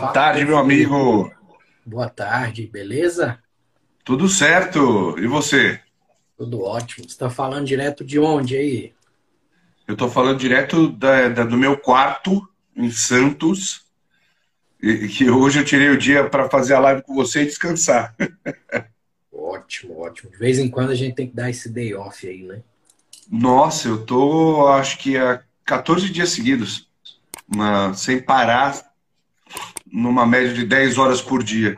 Boa tarde, meu amigo. Boa tarde, beleza? Tudo certo. E você? Tudo ótimo. Você está falando direto de onde aí? Eu estou falando direto da, da, do meu quarto em Santos. E que hoje eu tirei o dia para fazer a live com você e descansar. Ótimo, ótimo. De vez em quando a gente tem que dar esse day off aí, né? Nossa, eu tô acho que há 14 dias seguidos, sem parar, numa média de 10 horas por dia.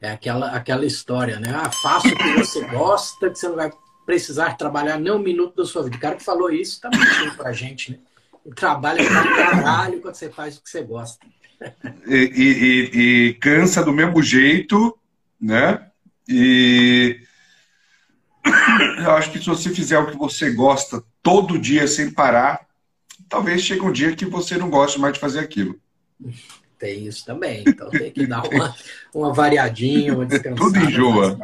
É aquela, aquela história, né? Ah, faça o que você gosta, que você não vai precisar trabalhar nem um minuto da sua vida. O cara que falou isso tá mentindo pra gente, né? E trabalha pra caralho quando você faz o que você gosta. E, e, e cansa do mesmo jeito, né? E eu acho que se você fizer o que você gosta todo dia sem parar, talvez chegue um dia que você não goste mais de fazer aquilo. Tem isso também. Então tem que dar uma, uma variadinha, uma descansada. Tudo enjoa.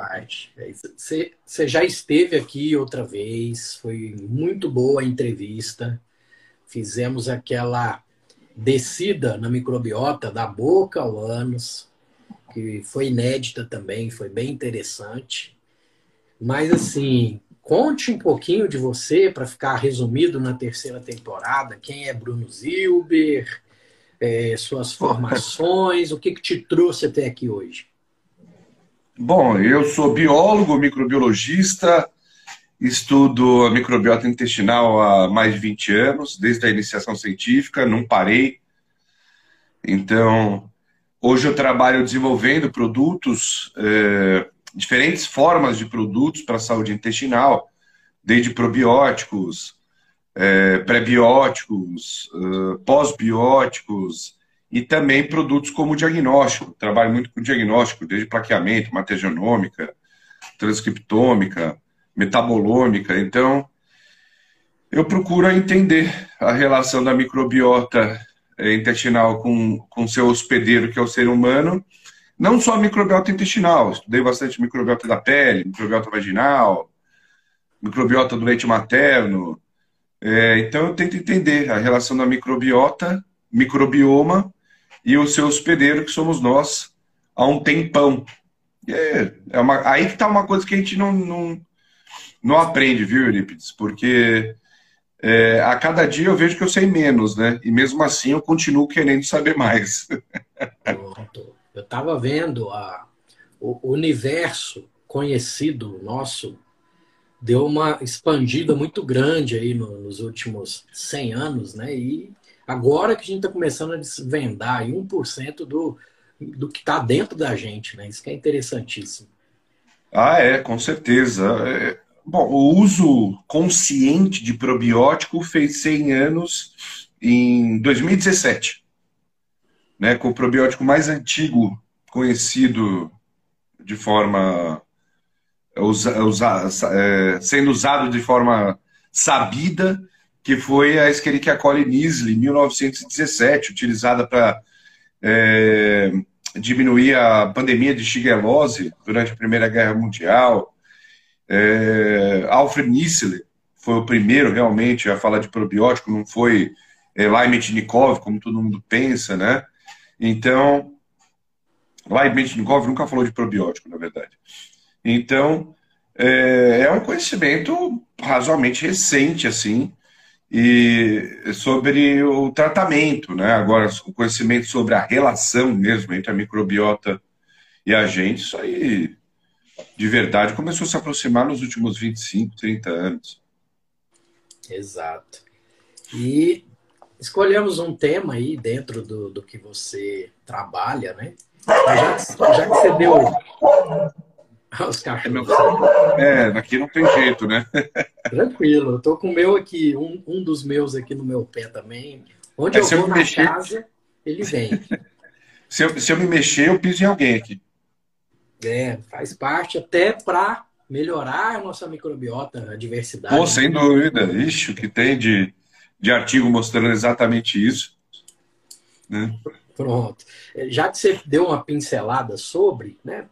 Você, você já esteve aqui outra vez, foi muito boa a entrevista. Fizemos aquela descida na microbiota da boca ao ânus, que foi inédita também, foi bem interessante. Mas assim, conte um pouquinho de você para ficar resumido na terceira temporada. Quem é Bruno Zilber? É, suas formações, o que, que te trouxe até aqui hoje? Bom, eu sou biólogo, microbiologista, estudo a microbiota intestinal há mais de 20 anos, desde a iniciação científica, não parei. Então, hoje eu trabalho desenvolvendo produtos, é, diferentes formas de produtos para a saúde intestinal, desde probióticos, é, pré-bióticos, uh, pós-bióticos e também produtos como diagnóstico. Trabalho muito com diagnóstico, desde plaqueamento, matéria genômica, transcriptômica, metabolômica. Então, eu procuro entender a relação da microbiota é, intestinal com, com seu hospedeiro, que é o ser humano, não só a microbiota intestinal, estudei bastante microbiota da pele, microbiota vaginal, microbiota do leite materno, é, então eu tento entender a relação da microbiota, microbioma e o seu hospedeiro, que somos nós, há um tempão. É, é uma, aí que está uma coisa que a gente não, não, não aprende, viu, Eurípides? Porque é, a cada dia eu vejo que eu sei menos, né? E mesmo assim eu continuo querendo saber mais. Pronto. Eu estava vendo a, o universo conhecido nosso deu uma expandida muito grande aí no, nos últimos 100 anos, né? E agora que a gente está começando a desvendar aí 1% do, do que está dentro da gente, né? Isso que é interessantíssimo. Ah, é, com certeza. É, bom, o uso consciente de probiótico fez 100 anos em 2017, né? Com o probiótico mais antigo conhecido de forma usa, usa, é, sendo usado de forma sabida, que foi a Escherichia coli Niesli, 1917, utilizada para é, diminuir a pandemia de shigelose durante a Primeira Guerra Mundial. É, Alfred Nisler foi o primeiro realmente a falar de probiótico, não foi é, Metnikov, como todo mundo pensa, né? Então, Metnikov nunca falou de probiótico, na verdade. Então, é, é um conhecimento razoavelmente recente, assim, e sobre o tratamento, né? Agora, o conhecimento sobre a relação mesmo entre a microbiota e a gente, isso aí, de verdade, começou a se aproximar nos últimos 25, 30 anos. Exato. E escolhemos um tema aí dentro do, do que você trabalha, né? Já, já que você deu Os cachorros. É, aqui não tem jeito, né? Tranquilo, eu tô com o meu aqui, um, um dos meus aqui no meu pé também. Onde é, eu vou eu na mexer... casa, ele vem. se, eu, se eu me mexer, eu piso em alguém aqui. É, faz parte até para melhorar a nossa microbiota, a diversidade. Pô, sem dúvida. Ixi, o que tem de, de artigo mostrando exatamente isso. Né? Pronto. Já que você deu uma pincelada sobre, né,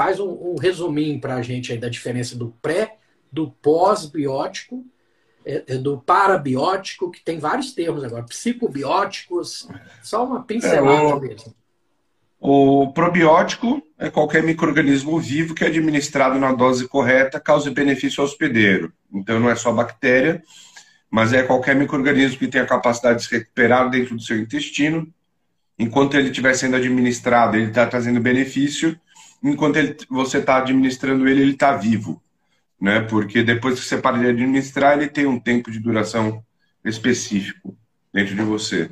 faz um, um resuminho para a gente aí da diferença do pré, do pós-biótico, é, é, do parabiótico, que tem vários termos agora, psicobióticos, só uma pincelada é, o, mesmo. O probiótico é qualquer microorganismo vivo que é administrado na dose correta cause benefício ao hospedeiro. Então não é só bactéria, mas é qualquer microorganismo que tenha a capacidade de se recuperar dentro do seu intestino. Enquanto ele estiver sendo administrado, ele está trazendo benefício enquanto ele, você está administrando ele, ele está vivo. Né? Porque depois que você para de administrar, ele tem um tempo de duração específico dentro de você.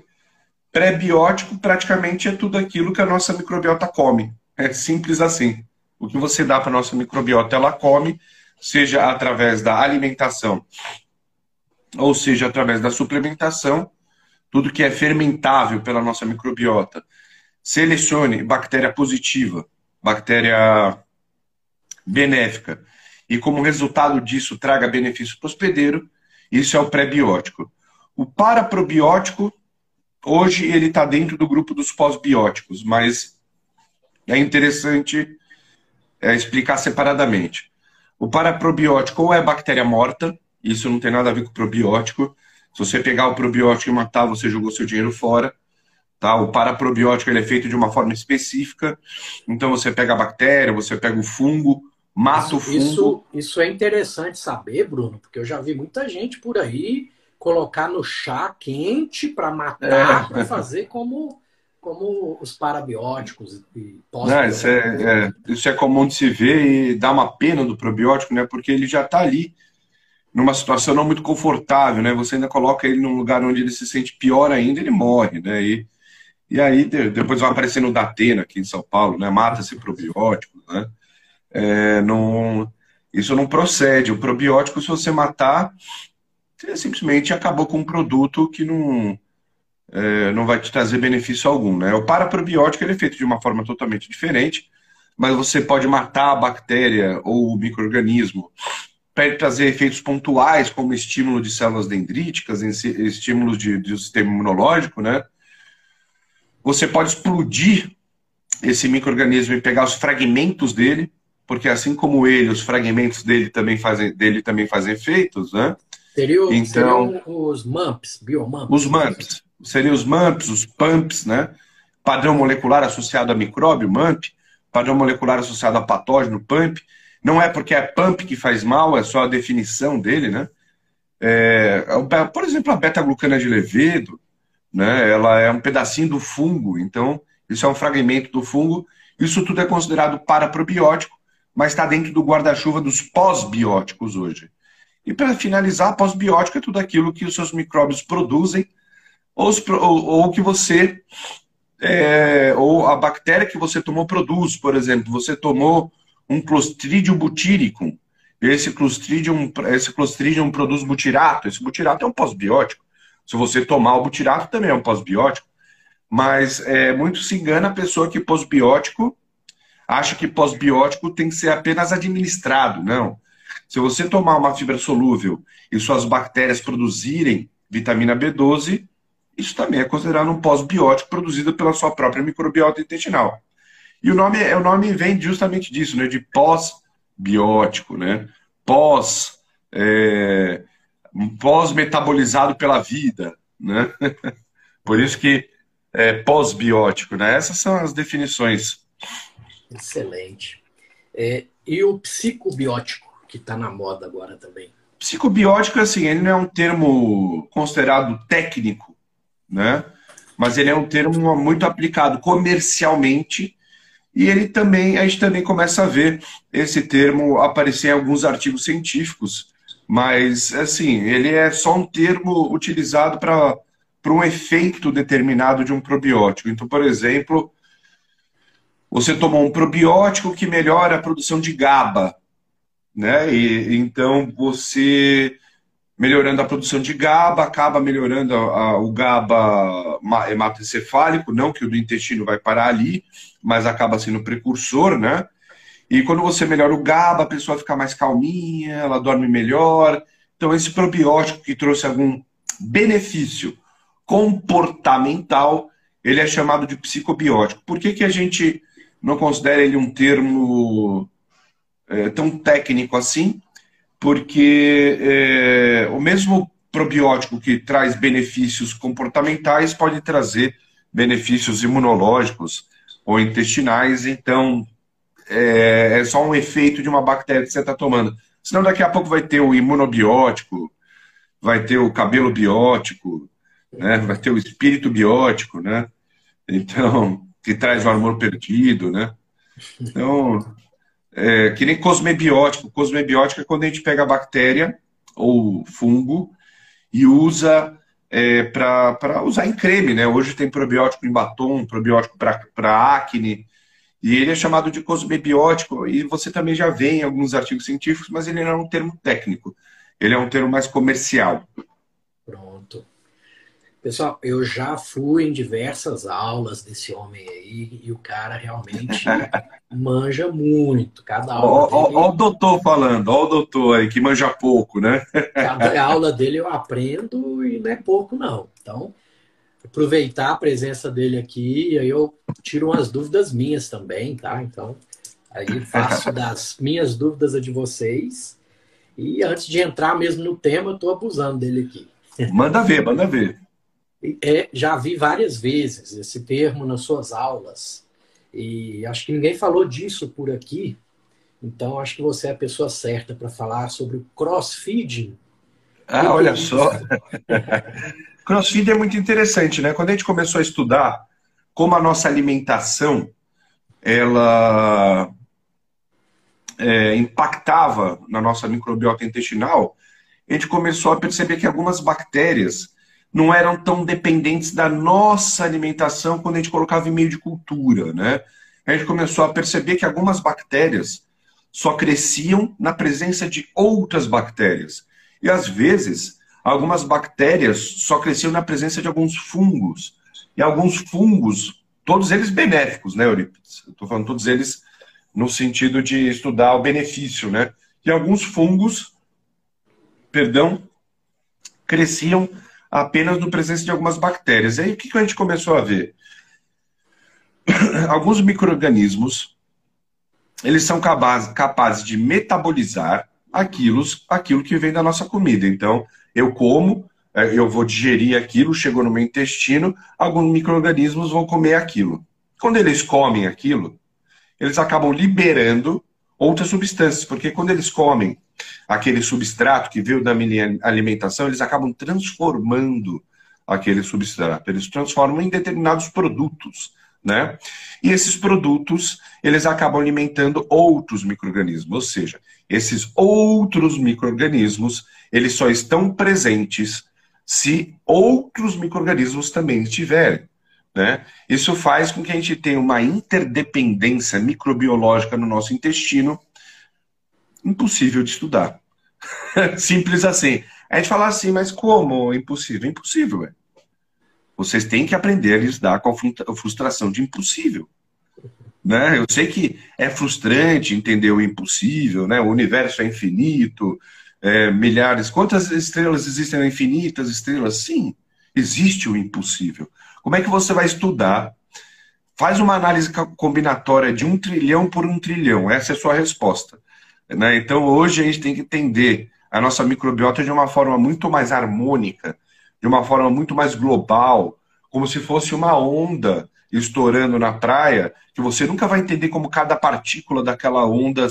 Pré-biótico praticamente é tudo aquilo que a nossa microbiota come. É simples assim. O que você dá para a nossa microbiota, ela come, seja através da alimentação, ou seja através da suplementação, tudo que é fermentável pela nossa microbiota. Selecione bactéria positiva, bactéria benéfica, e como resultado disso traga benefício para o hospedeiro, isso é o pré-biótico. O paraprobiótico, hoje ele está dentro do grupo dos pós-bióticos, mas é interessante é, explicar separadamente. O paraprobiótico ou é bactéria morta, isso não tem nada a ver com probiótico. Se você pegar o probiótico e matar, você jogou seu dinheiro fora. Tá? O paraprobiótico ele é feito de uma forma específica. Então você pega a bactéria, você pega o fungo, mata isso, o fungo. Isso, isso é interessante saber, Bruno, porque eu já vi muita gente por aí colocar no chá quente para matar, é. para fazer como, como os parabióticos e Não, isso é, é, isso é comum de se ver e dá uma pena do probiótico, né? Porque ele já está ali numa situação não muito confortável, né? Você ainda coloca ele num lugar onde ele se sente pior ainda, ele morre, né? E e aí depois vai aparecer no Datena aqui em São Paulo, né? Mata-se probiótico, né? É, não, isso não procede. O probiótico, se você matar, você simplesmente acabou com um produto que não, é, não vai te trazer benefício algum. Né? O paraprobiótico ele é feito de uma forma totalmente diferente, mas você pode matar a bactéria ou o microorganismo para trazer efeitos pontuais, como estímulo de células dendríticas, estímulos de, de sistema imunológico, né? Você pode explodir esse microorganismo e pegar os fragmentos dele, porque assim como ele, os fragmentos dele também fazem, dele também fazem efeitos, né? Seria, então, seriam os MUMPs, biomumps. Os MUMPs. Seriam os MUMPs, os PUMPs, né? Padrão molecular associado a micróbio, MUMP. Padrão molecular associado a patógeno, PUMP. Não é porque é PUMP que faz mal, é só a definição dele, né? É, por exemplo, a beta-glucana de levedo, né? Ela é um pedacinho do fungo, então isso é um fragmento do fungo. Isso tudo é considerado paraprobiótico, mas está dentro do guarda-chuva dos pós-bióticos hoje. E para finalizar, pós-biótico é tudo aquilo que os seus micróbios produzem ou, ou, ou que você é, ou a bactéria que você tomou produz, por exemplo, você tomou um Clostridium butyricum, esse Clostridium, esse Clostridium produz butirato, esse butirato é um pós-biótico. Se você tomar o butirato, também é um pós-biótico. Mas é, muito se engana a pessoa que pós-biótico acha que pós-biótico tem que ser apenas administrado. Não. Se você tomar uma fibra solúvel e suas bactérias produzirem vitamina B12, isso também é considerado um pós-biótico produzido pela sua própria microbiota intestinal. E o nome, o nome vem justamente disso, né? De pós-biótico, né? Pós, é, pós-metabolizado pela vida, né? Por isso que é pós-biótico, né? Essas são as definições. Excelente. É, e o psicobiótico, que está na moda agora também? Psicobiótico, assim, ele não é um termo considerado técnico, né? Mas ele é um termo muito aplicado comercialmente e ele também, a gente também começa a ver esse termo aparecer em alguns artigos científicos, mas assim, ele é só um termo utilizado para um efeito determinado de um probiótico. Então, por exemplo, você tomou um probiótico que melhora a produção de GABA, né? E, então você melhorando a produção de GABA, acaba melhorando a, a, o GABA hematoencefálico, não que o do intestino vai parar ali, mas acaba sendo precursor, né? E quando você melhora o GABA, a pessoa fica mais calminha, ela dorme melhor. Então, esse probiótico que trouxe algum benefício comportamental, ele é chamado de psicobiótico. Por que, que a gente não considera ele um termo é, tão técnico assim? porque é, o mesmo probiótico que traz benefícios comportamentais pode trazer benefícios imunológicos ou intestinais, então é, é só um efeito de uma bactéria que você está tomando. Senão daqui a pouco vai ter o imunobiótico, vai ter o cabelo biótico, né? vai ter o espírito biótico, né? Então, que traz o hormônio perdido, né? Então, é, que nem cosmebiótico. Cosmebiótico é quando a gente pega a bactéria ou fungo e usa é, para usar em creme, né? Hoje tem probiótico em batom, probiótico para acne, e ele é chamado de cosmebiótico, e você também já vê em alguns artigos científicos, mas ele não é um termo técnico, ele é um termo mais comercial. Pronto. Pessoal, eu já fui em diversas aulas desse homem aí e o cara realmente manja muito. Cada aula. Ó, dele... ó, ó, o doutor falando, ó o doutor aí que manja pouco, né? Cada aula dele eu aprendo e não é pouco, não. Então, aproveitar a presença dele aqui e aí eu tiro umas dúvidas minhas também, tá? Então, aí faço das minhas dúvidas a de vocês. E antes de entrar mesmo no tema, eu estou abusando dele aqui. Manda ver, manda ver. É, já vi várias vezes esse termo nas suas aulas. E acho que ninguém falou disso por aqui. Então acho que você é a pessoa certa para falar sobre o crossfeeding. Ah, olha só. crossfeed é muito interessante, né? Quando a gente começou a estudar como a nossa alimentação ela é, impactava na nossa microbiota intestinal, a gente começou a perceber que algumas bactérias não eram tão dependentes da nossa alimentação quando a gente colocava em meio de cultura, né? A gente começou a perceber que algumas bactérias só cresciam na presença de outras bactérias. E às vezes, algumas bactérias só cresciam na presença de alguns fungos. E alguns fungos, todos eles benéficos, né, Eurípides? Estou falando todos eles no sentido de estudar o benefício, né? E alguns fungos, perdão, cresciam apenas no presença de algumas bactérias. E aí o que a gente começou a ver? Alguns micro-organismos eles são capazes de metabolizar aquilo, aquilo que vem da nossa comida. Então, eu como, é, eu vou digerir aquilo, chegou no meu intestino, alguns micro-organismos vão comer aquilo. Quando eles comem aquilo, eles acabam liberando outras substâncias, porque quando eles comem aquele substrato que veio da minha alimentação, eles acabam transformando aquele substrato. Eles transformam em determinados produtos né? E esses produtos, eles acabam alimentando outros micro-organismos, ou seja, esses outros micro-organismos, eles só estão presentes se outros micro-organismos também estiverem. Né? Isso faz com que a gente tenha uma interdependência microbiológica no nosso intestino impossível de estudar. Simples assim. A gente fala assim, mas como impossível? Impossível, é. Vocês têm que aprender a lidar com a frustração de impossível. Né? Eu sei que é frustrante entender o impossível, né? o universo é infinito, é, milhares. Quantas estrelas existem? Infinitas estrelas? Sim, existe o impossível. Como é que você vai estudar? Faz uma análise combinatória de um trilhão por um trilhão. Essa é a sua resposta. Né? Então, hoje a gente tem que entender a nossa microbiota de uma forma muito mais harmônica, de uma forma muito mais global, como se fosse uma onda estourando na praia, que você nunca vai entender como cada partícula daquela onda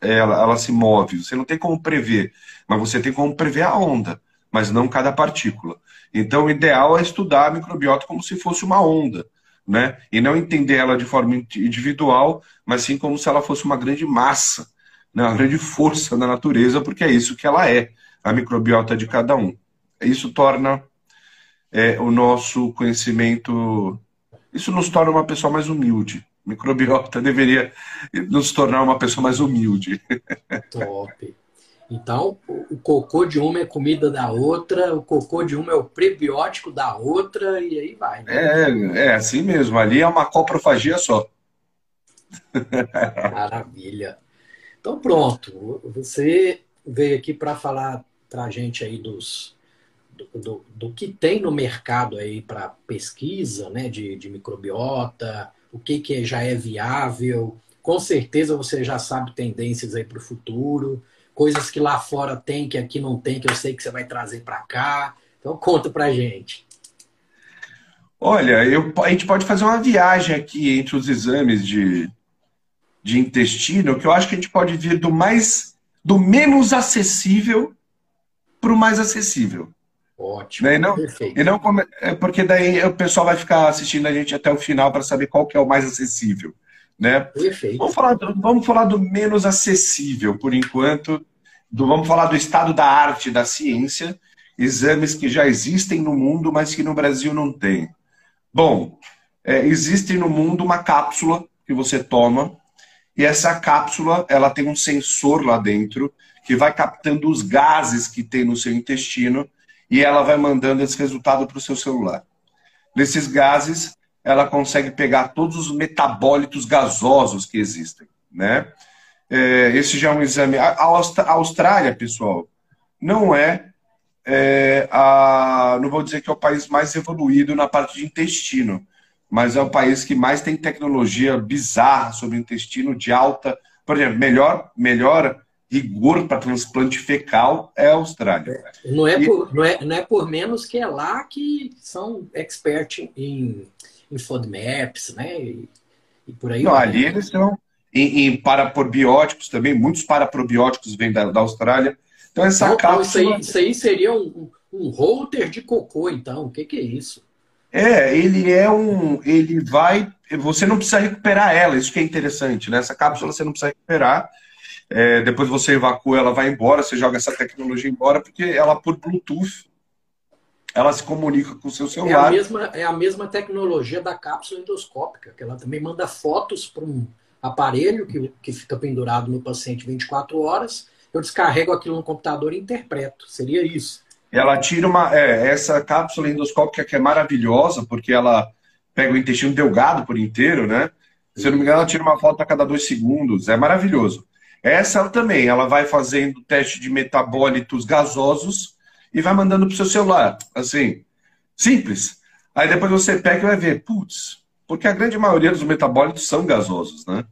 ela, ela se move. Você não tem como prever, mas você tem como prever a onda, mas não cada partícula. Então, o ideal é estudar a microbiota como se fosse uma onda, né? E não entender ela de forma individual, mas sim como se ela fosse uma grande massa, né? uma grande força da natureza, porque é isso que ela é, a microbiota de cada um. Isso torna é, o nosso conhecimento. Isso nos torna uma pessoa mais humilde. Microbiota deveria nos tornar uma pessoa mais humilde. Top. Então, o cocô de uma é comida da outra, o cocô de uma é o prebiótico da outra, e aí vai. Né? É, é assim mesmo. Ali é uma coprofagia só. Maravilha. Então, pronto. Você veio aqui para falar para a gente aí dos, do, do, que tem no mercado aí para pesquisa né, de, de microbiota, o que, que já é viável. Com certeza você já sabe tendências aí para o futuro, coisas que lá fora tem, que aqui não tem, que eu sei que você vai trazer para cá. Então conta para gente. Olha, eu, a gente pode fazer uma viagem aqui entre os exames de, de intestino, que eu acho que a gente pode vir do mais do menos acessível para o mais acessível. Ótimo. E não, perfeito. E não é porque daí o pessoal vai ficar assistindo a gente até o final para saber qual que é o mais acessível. Né? Perfeito. Vamos falar, do, vamos falar do menos acessível, por enquanto. Do, vamos falar do estado da arte, da ciência, exames que já existem no mundo, mas que no Brasil não tem. Bom, é, existe no mundo uma cápsula que você toma, e essa cápsula ela tem um sensor lá dentro que vai captando os gases que tem no seu intestino e ela vai mandando esse resultado para o seu celular. Nesses gases, ela consegue pegar todos os metabólitos gasosos que existem, né? É, esse já é um exame. A, Austrália, pessoal, não é, é a, não vou dizer que é o país mais evoluído na parte de intestino, mas é o país que mais tem tecnologia bizarra sobre intestino de alta, por exemplo, melhor, melhor rigor para transplante fecal é a Austrália. Não é, por, não, é, não é por menos que é lá que são expert em, em FODMAPs, né? E, e por aí. Não, vai. ali eles são em, em paraprobióticos também, muitos paraprobióticos vêm da, da Austrália. Então essa não, cápsula... isso, aí, isso aí seria um, um holter de cocô, então. O que, que é isso? É, ele é um. Ele vai. Você não precisa recuperar ela, isso que é interessante, né? Essa cápsula você não precisa recuperar é, depois você evacua, ela vai embora, você joga essa tecnologia embora, porque ela, por Bluetooth, ela se comunica com o seu celular. É a mesma, é a mesma tecnologia da cápsula endoscópica, que ela também manda fotos para um aparelho que, que fica pendurado no paciente 24 horas. Eu descarrego aquilo no computador e interpreto. Seria isso. Ela tira uma. É, essa cápsula endoscópica que é maravilhosa, porque ela pega o intestino delgado por inteiro, né? Se eu não me engano, ela tira uma foto a cada dois segundos. É maravilhoso. Essa também, ela vai fazendo teste de metabólitos gasosos e vai mandando para o seu celular. Assim, simples. Aí depois você pega e vai ver, putz, porque a grande maioria dos metabólitos são gasosos, né?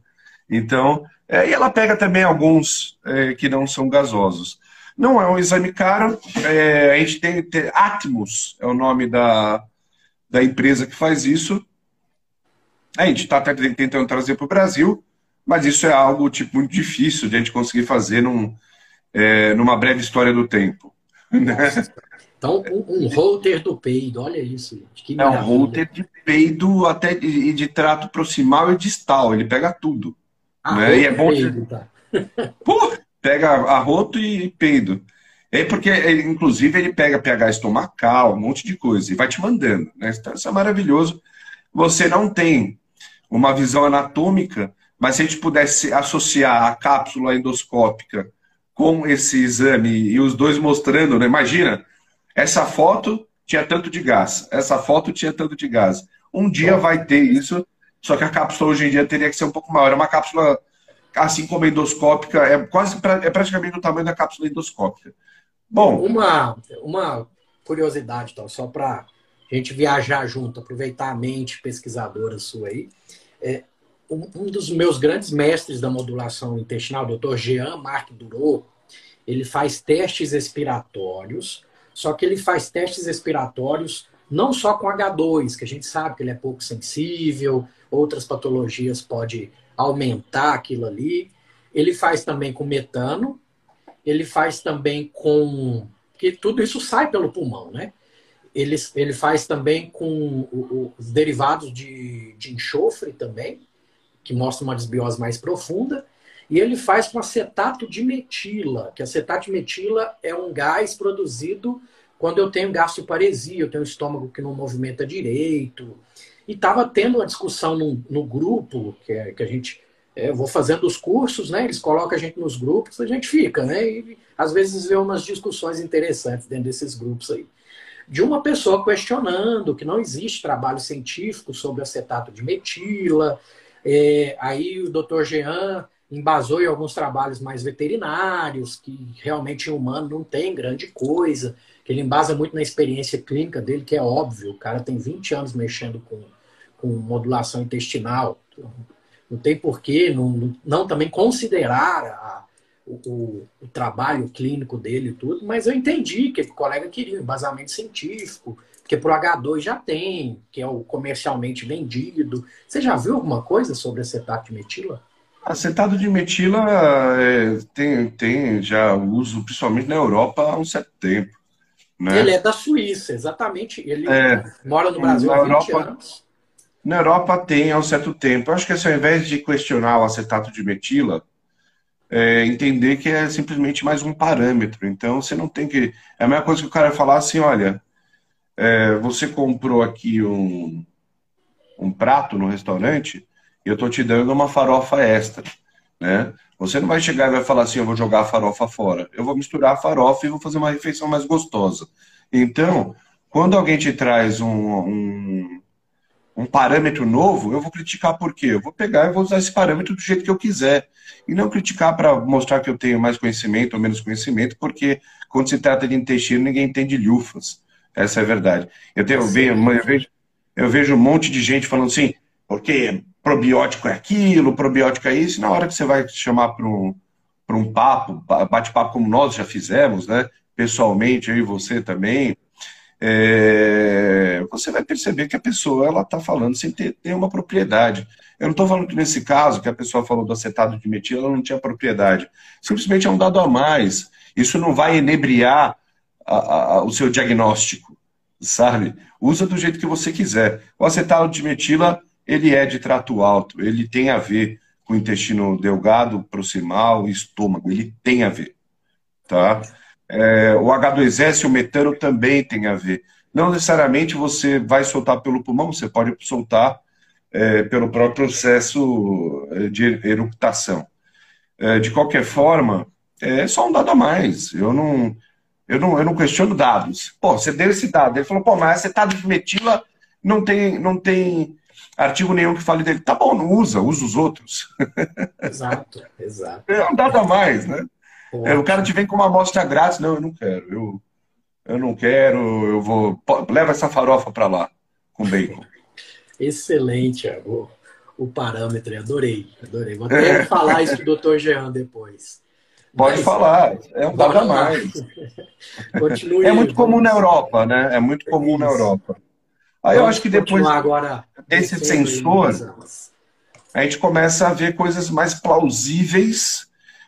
Então, é, e ela pega também alguns é, que não são gasosos. Não é um exame caro, é, a gente tem, tem Atmos, é o nome da, da empresa que faz isso. A gente está tentando trazer para o Brasil. Mas isso é algo tipo, muito difícil de a gente conseguir fazer num, é, numa breve história do tempo. Né? Então, um, um holter do peido, olha isso, gente. É um holter de peido até de, de trato proximal e distal, ele pega tudo. Ah, né? E é bom. Peido, tá. Pô, pega arroto e peido. É porque, ele, inclusive, ele pega pH estomacal, um monte de coisa, e vai te mandando. Né? Então, isso é maravilhoso. Você não tem uma visão anatômica, mas se a gente pudesse associar a cápsula endoscópica com esse exame e os dois mostrando, né? imagina, essa foto tinha tanto de gás, essa foto tinha tanto de gás. Um dia vai ter isso, só que a cápsula hoje em dia teria que ser um pouco maior. É uma cápsula, assim como endoscópica, é quase é praticamente do tamanho da cápsula endoscópica. Bom, uma, uma curiosidade, então, só para a gente viajar junto, aproveitar a mente pesquisadora sua aí. É, um, um, dos meus grandes mestres da modulação intestinal, o Dr. Jean Marc Durot, ele faz testes expiratórios, só que ele faz testes expiratórios não só com H2, que a gente sabe que ele é pouco sensível, outras patologias pode aumentar aquilo ali. Ele faz também com metano, ele faz também com. que tudo isso sai pelo pulmão, né? Ele, ele faz também com os derivados de, de enxofre também, que mostra uma desbiose mais profunda. E ele faz com acetato de metila, que acetato de metila é um gás produzido quando eu tenho gastroparesia, eu tenho um estômago que não movimenta direito. E estava tendo uma discussão no, no grupo, que, é, que a gente é, eu vou fazendo os cursos, né? Eles colocam a gente nos grupos, a gente fica, né? E às vezes vê umas discussões interessantes dentro desses grupos aí. De uma pessoa questionando que não existe trabalho científico sobre acetato de metila. É, aí o doutor Jean embasou em alguns trabalhos mais veterinários, que realmente em humano não tem grande coisa, que ele embasa muito na experiência clínica dele, que é óbvio, o cara tem 20 anos mexendo com, com modulação intestinal, não tem porquê não, não também considerar a, o, o, trabalho clínico dele e tudo, mas eu entendi que o colega queria um embasamento científico, porque pro H2 já tem, que é o comercialmente vendido. Você já viu alguma coisa sobre acetato de metila? Acetato de metila é, tem, tem já uso, principalmente na Europa, há um certo tempo. Né? Ele é da Suíça, exatamente. Ele é, mora no Brasil há 20 Europa, anos. Na Europa tem há um certo tempo. Eu acho que assim, ao invés de questionar o acetato de metila, é, entender que é simplesmente mais um parâmetro. Então você não tem que. É a mesma coisa que o cara falar assim: olha, é, você comprou aqui um, um prato no restaurante e eu estou te dando uma farofa extra. Né? Você não vai chegar e vai falar assim: eu vou jogar a farofa fora. Eu vou misturar a farofa e vou fazer uma refeição mais gostosa. Então, quando alguém te traz um, um um parâmetro novo, eu vou criticar por quê? Eu vou pegar e vou usar esse parâmetro do jeito que eu quiser. E não criticar para mostrar que eu tenho mais conhecimento ou menos conhecimento, porque quando se trata de intestino, ninguém entende lufas. Essa é a verdade. Eu, tenho, eu, vejo, eu vejo um monte de gente falando assim, porque probiótico é aquilo, probiótico é isso. E na hora que você vai chamar para um, um papo, bate-papo como nós já fizemos, né? Pessoalmente, eu e você também, é, você vai perceber que a pessoa ela está falando sem ter, ter, uma propriedade. Eu não estou falando que nesse caso, que a pessoa falou do acetato de metil, ela não tinha propriedade. Simplesmente é um dado a mais. Isso não vai enebriar a, a, o seu diagnóstico, sabe? Usa do jeito que você quiser. O acetato de metila, ele é de trato alto, ele tem a ver com o intestino delgado, proximal, estômago, ele tem a ver, tá? É, o H2S e o metano também tem a ver. Não necessariamente você vai soltar pelo pulmão, você pode soltar é, pelo próprio processo é, de eructação. É, de qualquer forma, é só um dado a mais. Eu não, eu não, eu não questiono dados. Pô, você deu esse dado. Ele falou, pô, mas acetato de metila não tem, não tem artigo nenhum que fale dele. Tá bom, não usa, usa os outros. Exato, exato. É um dado a mais, né? É, o cara te vem com uma amostra grátis. Não, eu não quero. Eu, eu não quero, eu vou. Leva essa farofa para lá, com bacon. Excelente, o, o parâmetro. Adorei, adorei. Vou até é. falar isso do Dr. Jean depois. Pode Mas, falar, é um dado a mais. Continue. É muito comum na Europa, né? É muito comum na Europa. Aí Vamos eu acho que depois agora desse sensor, a gente começa a ver coisas mais plausíveis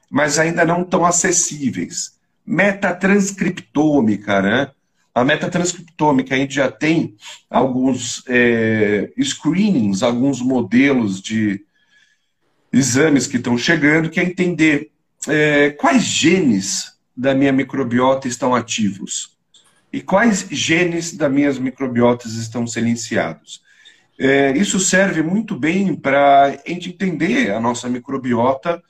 mas ainda não tão acessíveis. Metatranscriptômica, né? A metatranscriptômica, a gente já tem alguns é, screenings, alguns modelos de exames que estão chegando, que é entender é, quais genes da minha microbiota estão ativos e quais genes das minhas microbiotas estão silenciados. É, isso serve muito bem para a gente entender a nossa microbiota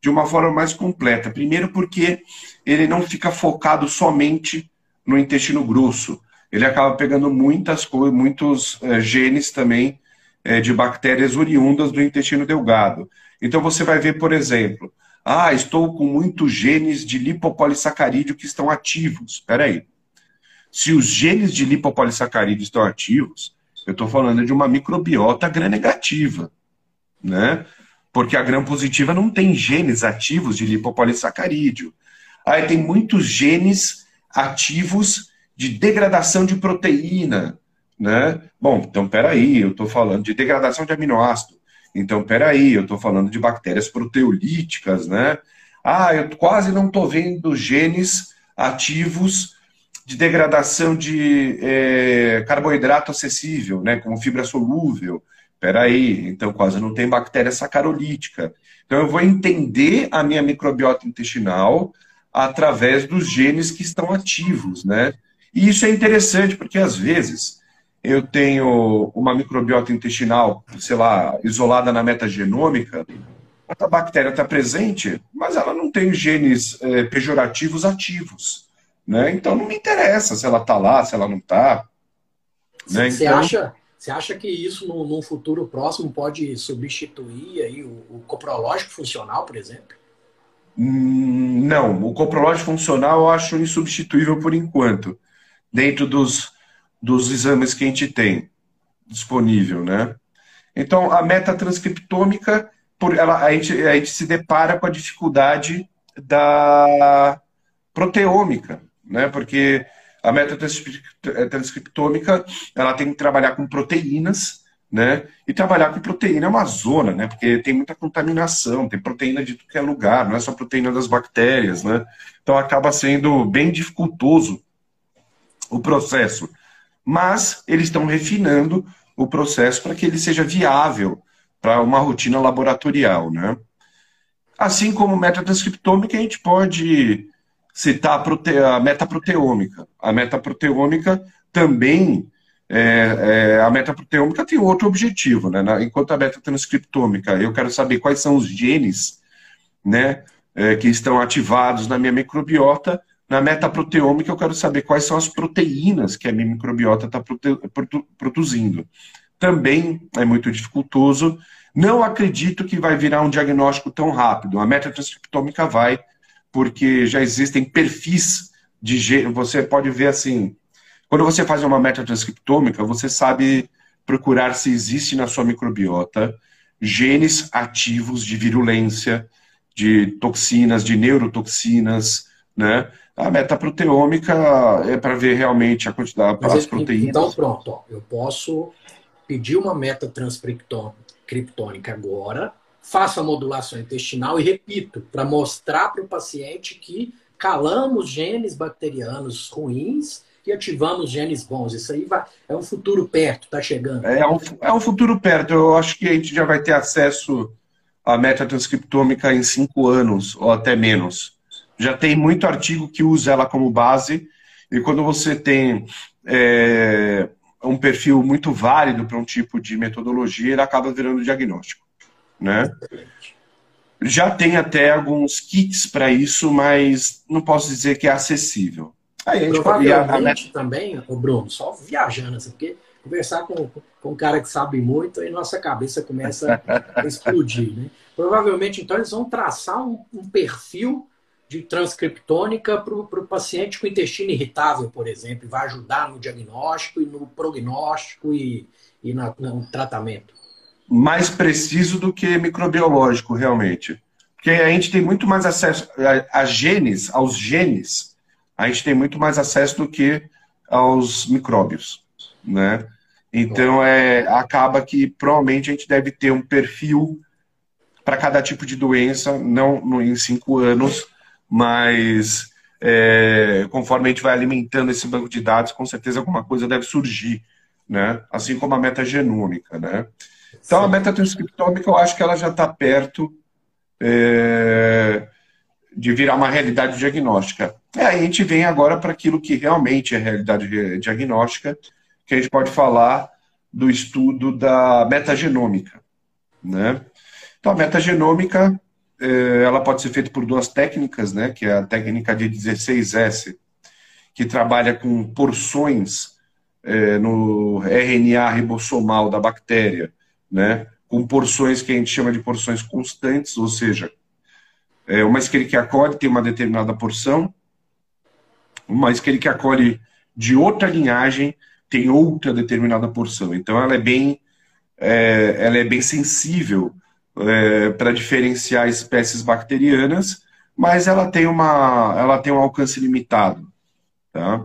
de uma forma mais completa. Primeiro, porque ele não fica focado somente no intestino grosso. Ele acaba pegando muitas coisas, muitos é, genes também é, de bactérias oriundas do intestino delgado. Então você vai ver, por exemplo, ah, estou com muitos genes de lipopolissacarídeo que estão ativos. Espera aí. Se os genes de lipopolissacarídeo estão ativos, eu estou falando de uma microbiota gram-negativa, né? Porque a gram-positiva não tem genes ativos de lipopolissacarídeo. Aí tem muitos genes ativos de degradação de proteína, né? Bom, então peraí, eu estou falando de degradação de aminoácido. Então peraí, eu estou falando de bactérias proteolíticas, né? Ah, eu quase não estou vendo genes ativos de degradação de é, carboidrato acessível, né, como fibra solúvel. Peraí, então quase não tem bactéria sacarolítica. Então eu vou entender a minha microbiota intestinal através dos genes que estão ativos, né? E isso é interessante porque às vezes eu tenho uma microbiota intestinal, sei lá, isolada na metagenômica, a bactéria está presente, mas ela não tem genes é, pejorativos ativos. Né? Então não me interessa se ela está lá, se ela não está. Né? Você então... acha, você acha que isso num, num, futuro próximo pode substituir aí o, o coprológico funcional, por exemplo? Hum, não, o coprológico funcional eu acho insubstituível por enquanto, dentro dos, dos exames que a gente tem disponível, né? Então, a metatranscriptômica, por ela, a, gente, a gente se depara com a dificuldade da proteômica, né? Porque a metatranscriptômica ela tem que trabalhar com proteínas, né? E trabalhar com proteína é uma zona, né? Porque tem muita contaminação, tem proteína de tudo que é lugar, não é só proteína das bactérias, né? Então acaba sendo bem dificultoso o processo. Mas eles estão refinando o processo para que ele seja viável para uma rotina laboratorial, né? Assim como metatranscriptômica, a gente pode citar a, prote... a metaproteômica. A metaproteômica também, é, é, a metaproteômica tem outro objetivo, né? Enquanto a metatranscriptômica, eu quero saber quais são os genes, né, é, que estão ativados na minha microbiota. Na metaproteômica, eu quero saber quais são as proteínas que a minha microbiota está produzindo. Também é muito dificultoso. Não acredito que vai virar um diagnóstico tão rápido. A metatranscriptômica vai, porque já existem perfis de gene. Você pode ver assim, quando você faz uma metatranscriptômica, você sabe procurar se existe na sua microbiota genes ativos de virulência, de toxinas, de neurotoxinas, né? A metaproteômica é para ver realmente a quantidade das proteínas. Então, pronto, ó, eu posso pedir uma metatranscriptônica agora, faço a modulação intestinal e repito, para mostrar para o paciente que calamos genes bacterianos ruins e ativamos genes bons. Isso aí vai, é um futuro perto, está chegando. É um, é um futuro perto. Eu acho que a gente já vai ter acesso à metatranscriptômica em cinco anos, ou até menos. Já tem muito artigo que usa ela como base, e quando você tem é, um perfil muito válido para um tipo de metodologia, ele acaba virando diagnóstico né? Já tem até alguns kits para isso, mas não posso dizer que é acessível. Aí a gente Provavelmente a... também, o Bruno, só viajando assim, porque conversar com, com um cara que sabe muito, aí nossa cabeça começa a explodir, né? Provavelmente, então, eles vão traçar um, um perfil de transcriptônica para o paciente com intestino irritável, por exemplo, e vai ajudar no diagnóstico e no prognóstico e, e na, no tratamento mais preciso do que microbiológico, realmente. Porque a gente tem muito mais acesso a, a genes, aos genes, a gente tem muito mais acesso do que aos micróbios, né? Então, é, acaba que provavelmente a gente deve ter um perfil para cada tipo de doença, não em cinco anos, mas é, conforme a gente vai alimentando esse banco de dados, com certeza alguma coisa deve surgir, né? Assim como a metagenômica, né? Então, Sim. a metatranscriptômica, eu acho que ela já está perto é, de virar uma realidade diagnóstica. E aí a gente vem agora para aquilo que realmente é realidade diagnóstica, que a gente pode falar do estudo da metagenômica, né? Então, a metagenômica ela pode ser feita por duas técnicas, né? Que é a técnica de 16S, que trabalha com porções é, no RNA ribossomal da bactéria, né? Com porções que a gente chama de porções constantes, ou seja, é, uma coli tem uma determinada porção, uma Escherichia coli de outra linhagem tem outra determinada porção. Então, ela é bem, é, ela é bem sensível é, para diferenciar espécies bacterianas, mas ela tem, uma, ela tem um alcance limitado. Tá?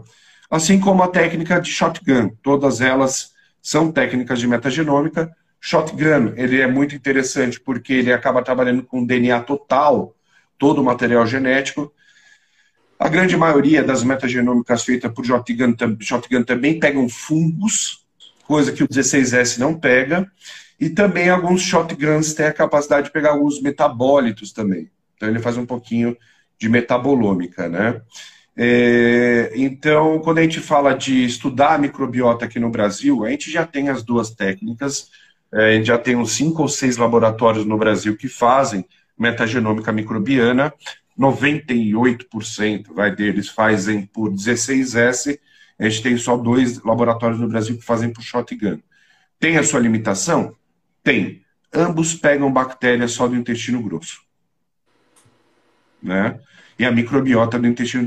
Assim como a técnica de shotgun, todas elas são técnicas de metagenômica. Shotgun, ele é muito interessante porque ele acaba trabalhando com DNA total, todo o material genético. A grande maioria das metagenômicas feitas por shotgun, shotgun também pegam fungos, coisa que o 16S não pega. E também alguns shotguns têm a capacidade de pegar alguns metabólitos também. Então ele faz um pouquinho de metabolômica, né? É, então, quando a gente fala de estudar a microbiota aqui no Brasil, a gente já tem as duas técnicas, é, a gente já tem uns cinco ou seis laboratórios no Brasil que fazem metagenômica microbiana, 98% vai deles fazem por 16S, a gente tem só dois laboratórios no Brasil que fazem por shotgun. Tem a sua limitação? Tem. Ambos pegam bactérias só do intestino grosso. Né? E a microbiota do intestino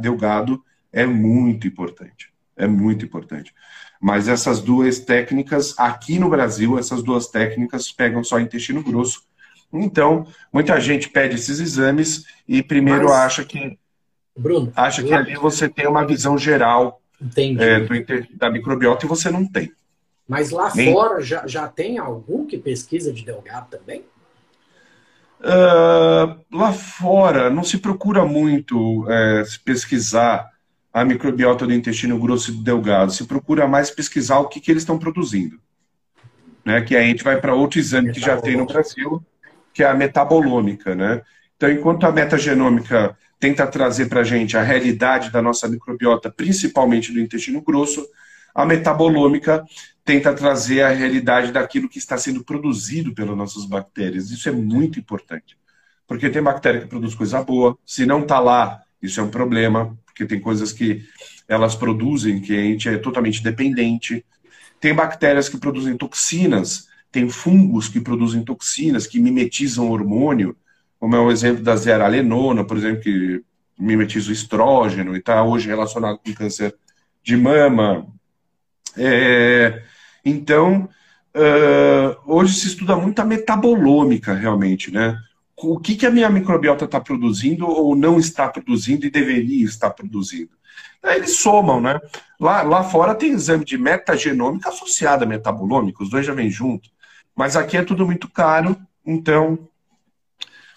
delgado é muito importante. É muito importante. Mas essas duas técnicas, aqui no Brasil, essas duas técnicas pegam só intestino grosso. Então, muita gente pede esses exames e primeiro Mas, acha que Bruno, acha que ali você tem uma visão geral é, do, da microbiota e você não tem. Mas lá fora já, já tem algum que pesquisa de delgado também? Uh, lá fora não se procura muito é, pesquisar a microbiota do intestino grosso e do delgado, se procura mais pesquisar o que, que eles estão produzindo. Né? Que aí a gente vai para outro exame que já tem no Brasil, que é a metabolômica. Né? Então, enquanto a metagenômica tenta trazer para a gente a realidade da nossa microbiota, principalmente do intestino grosso, a metabolômica tenta trazer a realidade daquilo que está sendo produzido pelas nossas bactérias. Isso é muito importante. Porque tem bactéria que produz coisa boa, se não está lá, isso é um problema, porque tem coisas que elas produzem que a gente é totalmente dependente. Tem bactérias que produzem toxinas, tem fungos que produzem toxinas, que mimetizam hormônio, como é o exemplo da zeralenona, por exemplo, que mimetiza o estrógeno e está hoje relacionado com câncer de mama. É, então, uh, hoje se estuda muito a metabolômica, realmente, né? O que, que a minha microbiota está produzindo ou não está produzindo e deveria estar produzindo. Aí eles somam, né? Lá, lá fora tem exame de metagenômica associada a metabolômica, os dois já vêm junto. Mas aqui é tudo muito caro, então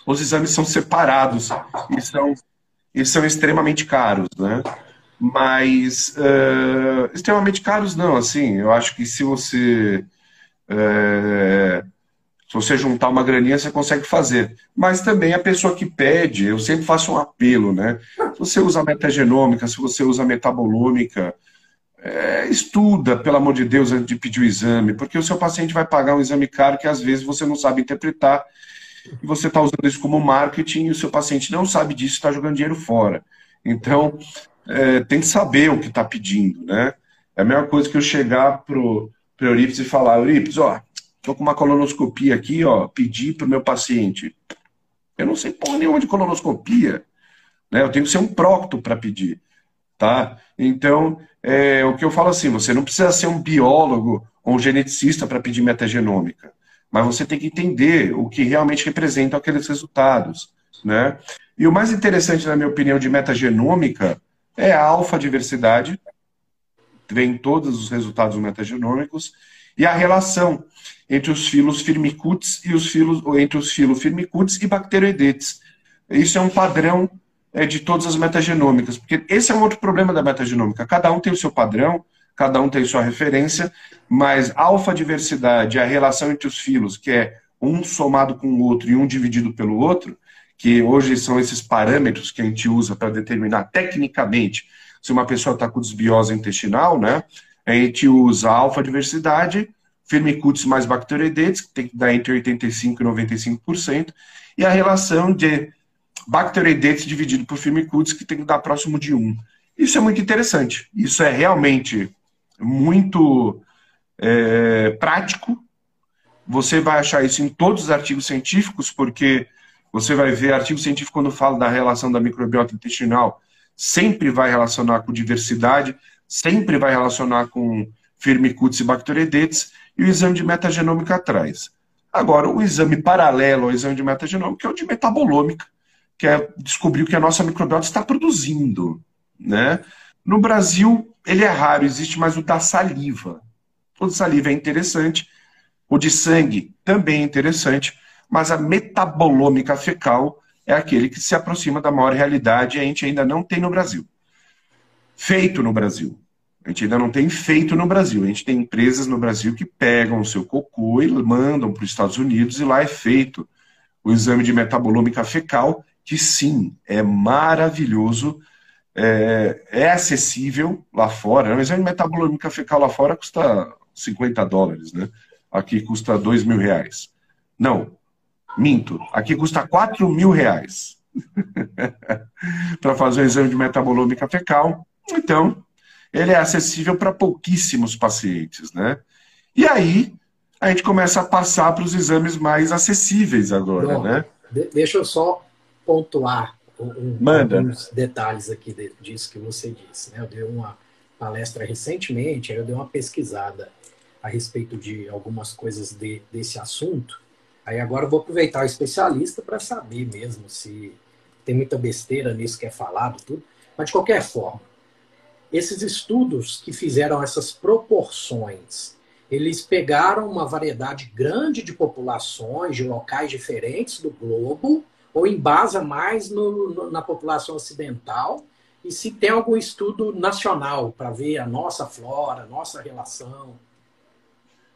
os exames são separados e são, e são extremamente caros, né? Mas uh, extremamente caros não, assim, eu acho que se você uh, se você juntar uma graninha, você consegue fazer. Mas também a pessoa que pede, eu sempre faço um apelo, né? Se você usa metagenômica, se você usa metabolômica, é, estuda, pelo amor de Deus, antes de pedir o exame, porque o seu paciente vai pagar um exame caro que às vezes você não sabe interpretar e você está usando isso como marketing e o seu paciente não sabe disso está jogando dinheiro fora. Então, é, tem que saber o que está pedindo, né? É a mesma coisa que eu chegar pro, pro Euripides e falar, Euripides, ó, tô com uma colonoscopia aqui, ó, pedi pro meu paciente. Eu não sei porra nenhuma de colonoscopia, né? Eu tenho que ser um procto para pedir, tá? Então, é, o que eu falo assim, você não precisa ser um biólogo ou um geneticista para pedir metagenômica, mas você tem que entender o que realmente representam aqueles resultados, né? E o mais interessante, na minha opinião, de metagenômica é a alfa-diversidade, vem todos os resultados metagenômicos, e a relação entre os filos firmicutes e os filos, entre os filos firmicutes e bacteroidetes. Isso é um padrão é, de todas as metagenômicas, porque esse é um outro problema da metagenômica. Cada um tem o seu padrão, cada um tem sua referência, mas alfa-diversidade, a relação entre os filos, que é um somado com o outro e um dividido pelo outro, que hoje são esses parâmetros que a gente usa para determinar tecnicamente se uma pessoa está com desbiose intestinal, né? A gente usa alfa-diversidade, firmicutes mais bacteroidetes, que tem que dar entre 85% e 95%, e a relação de bacteroidetes dividido por firmicutes, que tem que dar próximo de 1. Isso é muito interessante. Isso é realmente muito é, prático. Você vai achar isso em todos os artigos científicos, porque você vai ver artigo científico quando fala da relação da microbiota intestinal, sempre vai relacionar com diversidade, sempre vai relacionar com firmicutes e bacteroidetes, e o exame de metagenômica atrás. Agora, o exame paralelo ao exame de metagenômica é o de metabolômica, que é descobrir o que a nossa microbiota está produzindo. Né? No Brasil, ele é raro, existe mais o da saliva. O de saliva é interessante, o de sangue também é interessante, mas a metabolômica fecal é aquele que se aproxima da maior realidade e a gente ainda não tem no Brasil. Feito no Brasil. A gente ainda não tem feito no Brasil. A gente tem empresas no Brasil que pegam o seu cocô e mandam para os Estados Unidos e lá é feito o exame de metabolômica fecal, que sim, é maravilhoso, é, é acessível lá fora. O exame de metabolômica fecal lá fora custa 50 dólares, né? Aqui custa 2 mil reais. Não, minto. Aqui custa 4 mil reais para fazer o exame de metabolômica fecal. Então, ele é acessível para pouquíssimos pacientes, né? E aí a gente começa a passar para os exames mais acessíveis agora, Bom, né? Deixa eu só pontuar um, Manda. alguns detalhes aqui disso que você disse. Né? Eu dei uma palestra recentemente, eu dei uma pesquisada a respeito de algumas coisas de, desse assunto. Aí agora eu vou aproveitar o especialista para saber mesmo se tem muita besteira nisso que é falado, tudo. Mas de qualquer forma, esses estudos que fizeram essas proporções, eles pegaram uma variedade grande de populações de locais diferentes do globo, ou embasa mais no, no, na população ocidental, e se tem algum estudo nacional para ver a nossa flora, a nossa relação.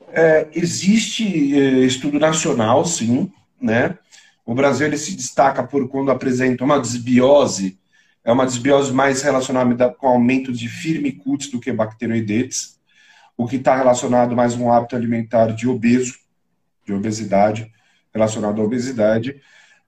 É, existe é, estudo nacional, sim, né? O Brasil ele se destaca por quando apresenta uma desbiose é uma desbiose mais relacionada com aumento de firmicutes do que bacteroidetes, o que está relacionado mais com um hábito alimentar de obeso, de obesidade, relacionado à obesidade.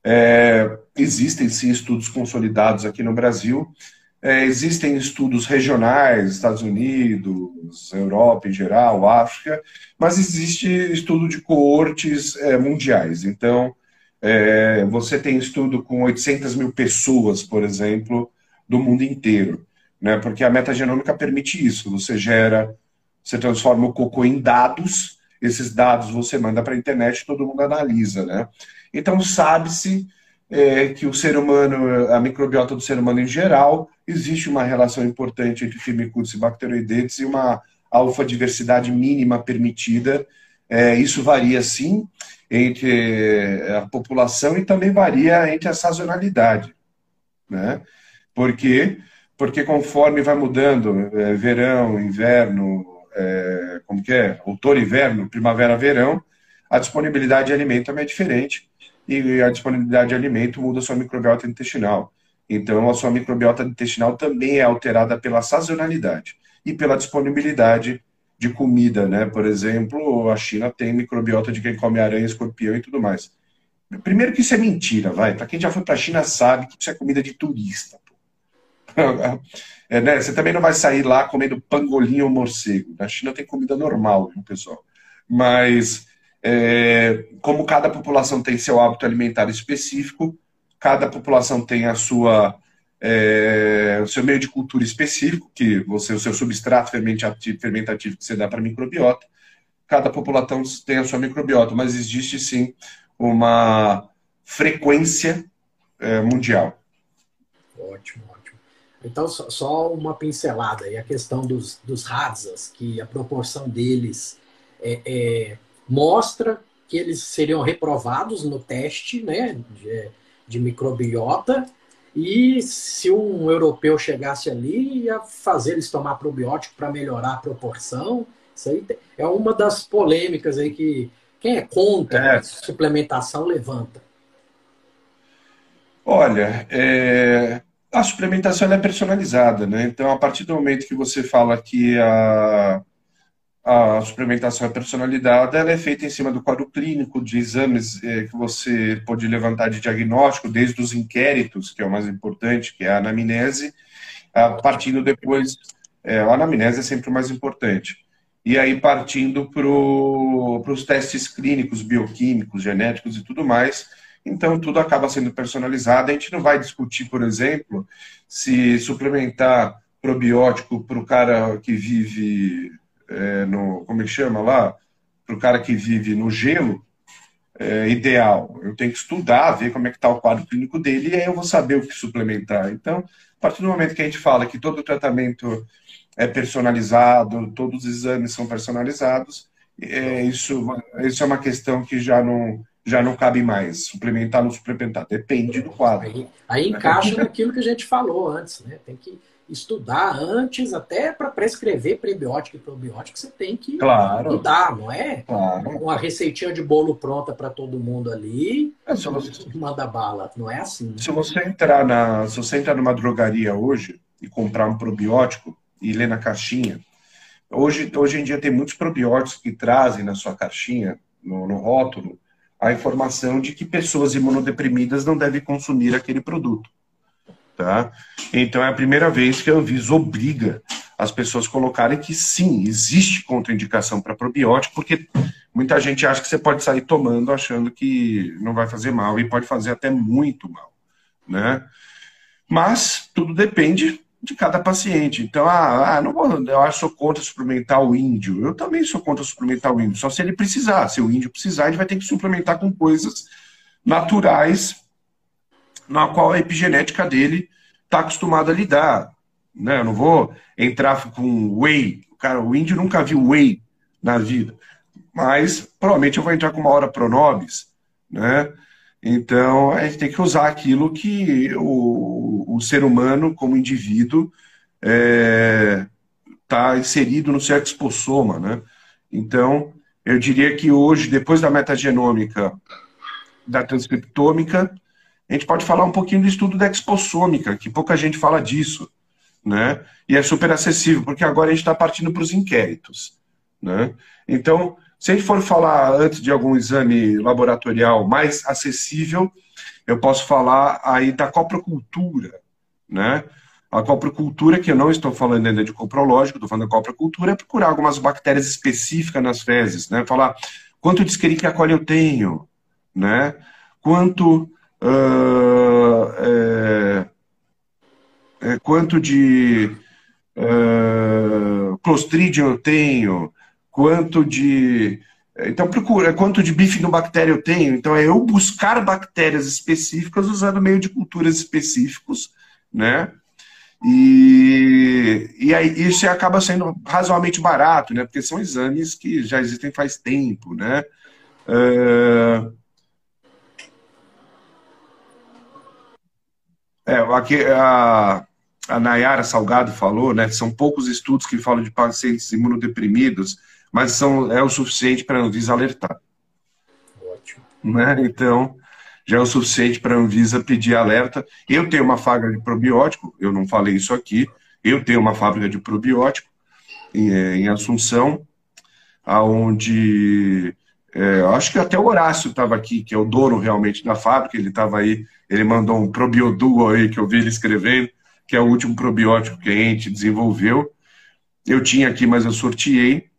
É, existem sim estudos consolidados aqui no Brasil, é, existem estudos regionais, Estados Unidos, Europa em geral, África, mas existe estudo de coortes é, mundiais. Então, é, você tem estudo com 800 mil pessoas, por exemplo, do mundo inteiro, né? Porque a metagenômica permite isso. Você gera, você transforma o cocô em dados, esses dados você manda para a internet e todo mundo analisa, né? Então sabe-se é, que o ser humano, a microbiota do ser humano em geral, existe uma relação importante entre firmicutes e bacteroidetes e uma alfa-diversidade mínima permitida. É, isso varia sim entre a população e também varia entre a sazonalidade. Né? Por quê? Porque conforme vai mudando é, verão, inverno, é, como que é? Outono, inverno, primavera, verão, a disponibilidade de alimento também é diferente e a disponibilidade de alimento muda a sua microbiota intestinal. Então, a sua microbiota intestinal também é alterada pela sazonalidade e pela disponibilidade de comida, né? Por exemplo, a China tem microbiota de quem come aranha, escorpião e tudo mais. Primeiro que isso é mentira, vai. Para quem já foi para a China sabe que isso é comida de turista. É, né? Você também não vai sair lá comendo pangolim ou morcego. Na China tem comida normal, viu, pessoal? Mas é, como cada população tem seu hábito alimentar específico, cada população tem a sua é, o seu meio de cultura específico, que você, o seu substrato fermentativo, que você dá para microbiota. Cada população tem a sua microbiota, mas existe sim uma frequência é, mundial. Ótimo, ótimo. Então, só uma pincelada aí, a questão dos, dos Hadzas, que a proporção deles é, é, mostra que eles seriam reprovados no teste né, de, de microbiota, E se um europeu chegasse ali, ia fazer eles tomar probiótico para melhorar a proporção. Isso aí é uma das polêmicas aí que quem é contra é. a suplementação levanta. Olha, é, a suplementação é personalizada, né? Então, a partir do momento que você fala que a, a suplementação é personalizada, ela é feita em cima do quadro clínico, de exames é, que você pode levantar de diagnóstico, desde os inquéritos, que é o mais importante, que é a anamnese, a, partindo depois, é, a anamnese é sempre o mais importante. E aí partindo para os testes clínicos, bioquímicos, genéticos e tudo mais, então, tudo acaba sendo personalizado. A gente não vai discutir, por exemplo, se suplementar probiótico para o cara que vive é, no. Como que chama lá? Para o cara que vive no gelo, é, ideal. Eu tenho que estudar, ver como é que está o quadro clínico dele e aí eu vou saber o que suplementar. Então, a partir do momento que a gente fala que todo tratamento é personalizado, todos os exames são personalizados, é, isso, isso é uma questão que já não já não cabe mais. Suplementar, não suplementar. Depende do quadro. Aí, aí encaixa naquilo que a gente falou antes, né? Tem que estudar antes, até para prescrever prebiótico e probiótico, você tem que claro. estudar, não é? Claro. Uma receitinha de bolo pronta para todo mundo ali, é, se você... manda bala, não é assim. Se você entrar na, se você entrar numa drogaria hoje e comprar um probiótico e ler na caixinha, hoje, hoje em dia tem muitos probióticos que trazem na sua caixinha, no, no rótulo, a informação de que pessoas imunodeprimidas não devem consumir aquele produto. Tá? Então é a primeira vez que a Anvisa obriga as pessoas colocarem que sim, existe contraindicação para probiótico, porque muita gente acha que você pode sair tomando achando que não vai fazer mal e pode fazer até muito mal, né? Mas tudo depende de cada paciente. Então, ah, ah não vou, eu acho sou contra suplementar o índio. Eu também sou contra suplementar o índio, só se ele precisar. Se o índio precisar, ele vai ter que suplementar com coisas naturais na qual a epigenética dele está acostumada a lidar. Né? Eu não vou entrar com whey. Cara, o índio nunca viu whey na vida. Mas provavelmente eu vou entrar com uma hora pronobis, né? Então, a gente tem que usar aquilo que o, o ser humano, como indivíduo, está é, tá inserido no seu expossoma, né? Então, eu diria que hoje, depois da metagenômica, da transcriptômica, a gente pode falar um pouquinho do estudo da expossômica, que pouca gente fala disso, né? E é super acessível, porque agora a gente está partindo para os inquéritos, né? Então, se a gente for falar antes de algum exame laboratorial mais acessível, eu posso falar aí da coprocultura, né? A coprocultura, que eu não estou falando ainda de coprológico, estou falando da coprocultura, é procurar algumas bactérias específicas nas fezes, né? Falar quanto de Escherichia coli eu tenho, né? Quanto, uh, é, é, quanto de uh, Clostridium eu tenho, quanto de. Então, procura quanto de bifidobactéria eu tenho. Então, é eu buscar bactérias específicas usando meio de culturas específicos, né? E, e aí isso acaba sendo razoavelmente barato, né? Porque são exames que já existem faz tempo, né? Uh... É, aqui a, a Nayara Salgado falou, né? São poucos estudos que falam de pacientes imunodeprimidos mas são, é o suficiente para a Anvisa alertar. Ótimo. Né? Então, já é o suficiente para a Anvisa pedir alerta. Eu tenho uma fábrica de probiótico, eu não falei isso aqui, eu tenho uma fábrica de probiótico em, é, em Assunção, aonde é, acho que até o Horácio estava aqui, que é o dono realmente da fábrica, ele estava aí, ele mandou um probioduo aí que eu vi ele escrevendo, que é o último probiótico que a gente desenvolveu. Eu tinha aqui, mas eu sorteei.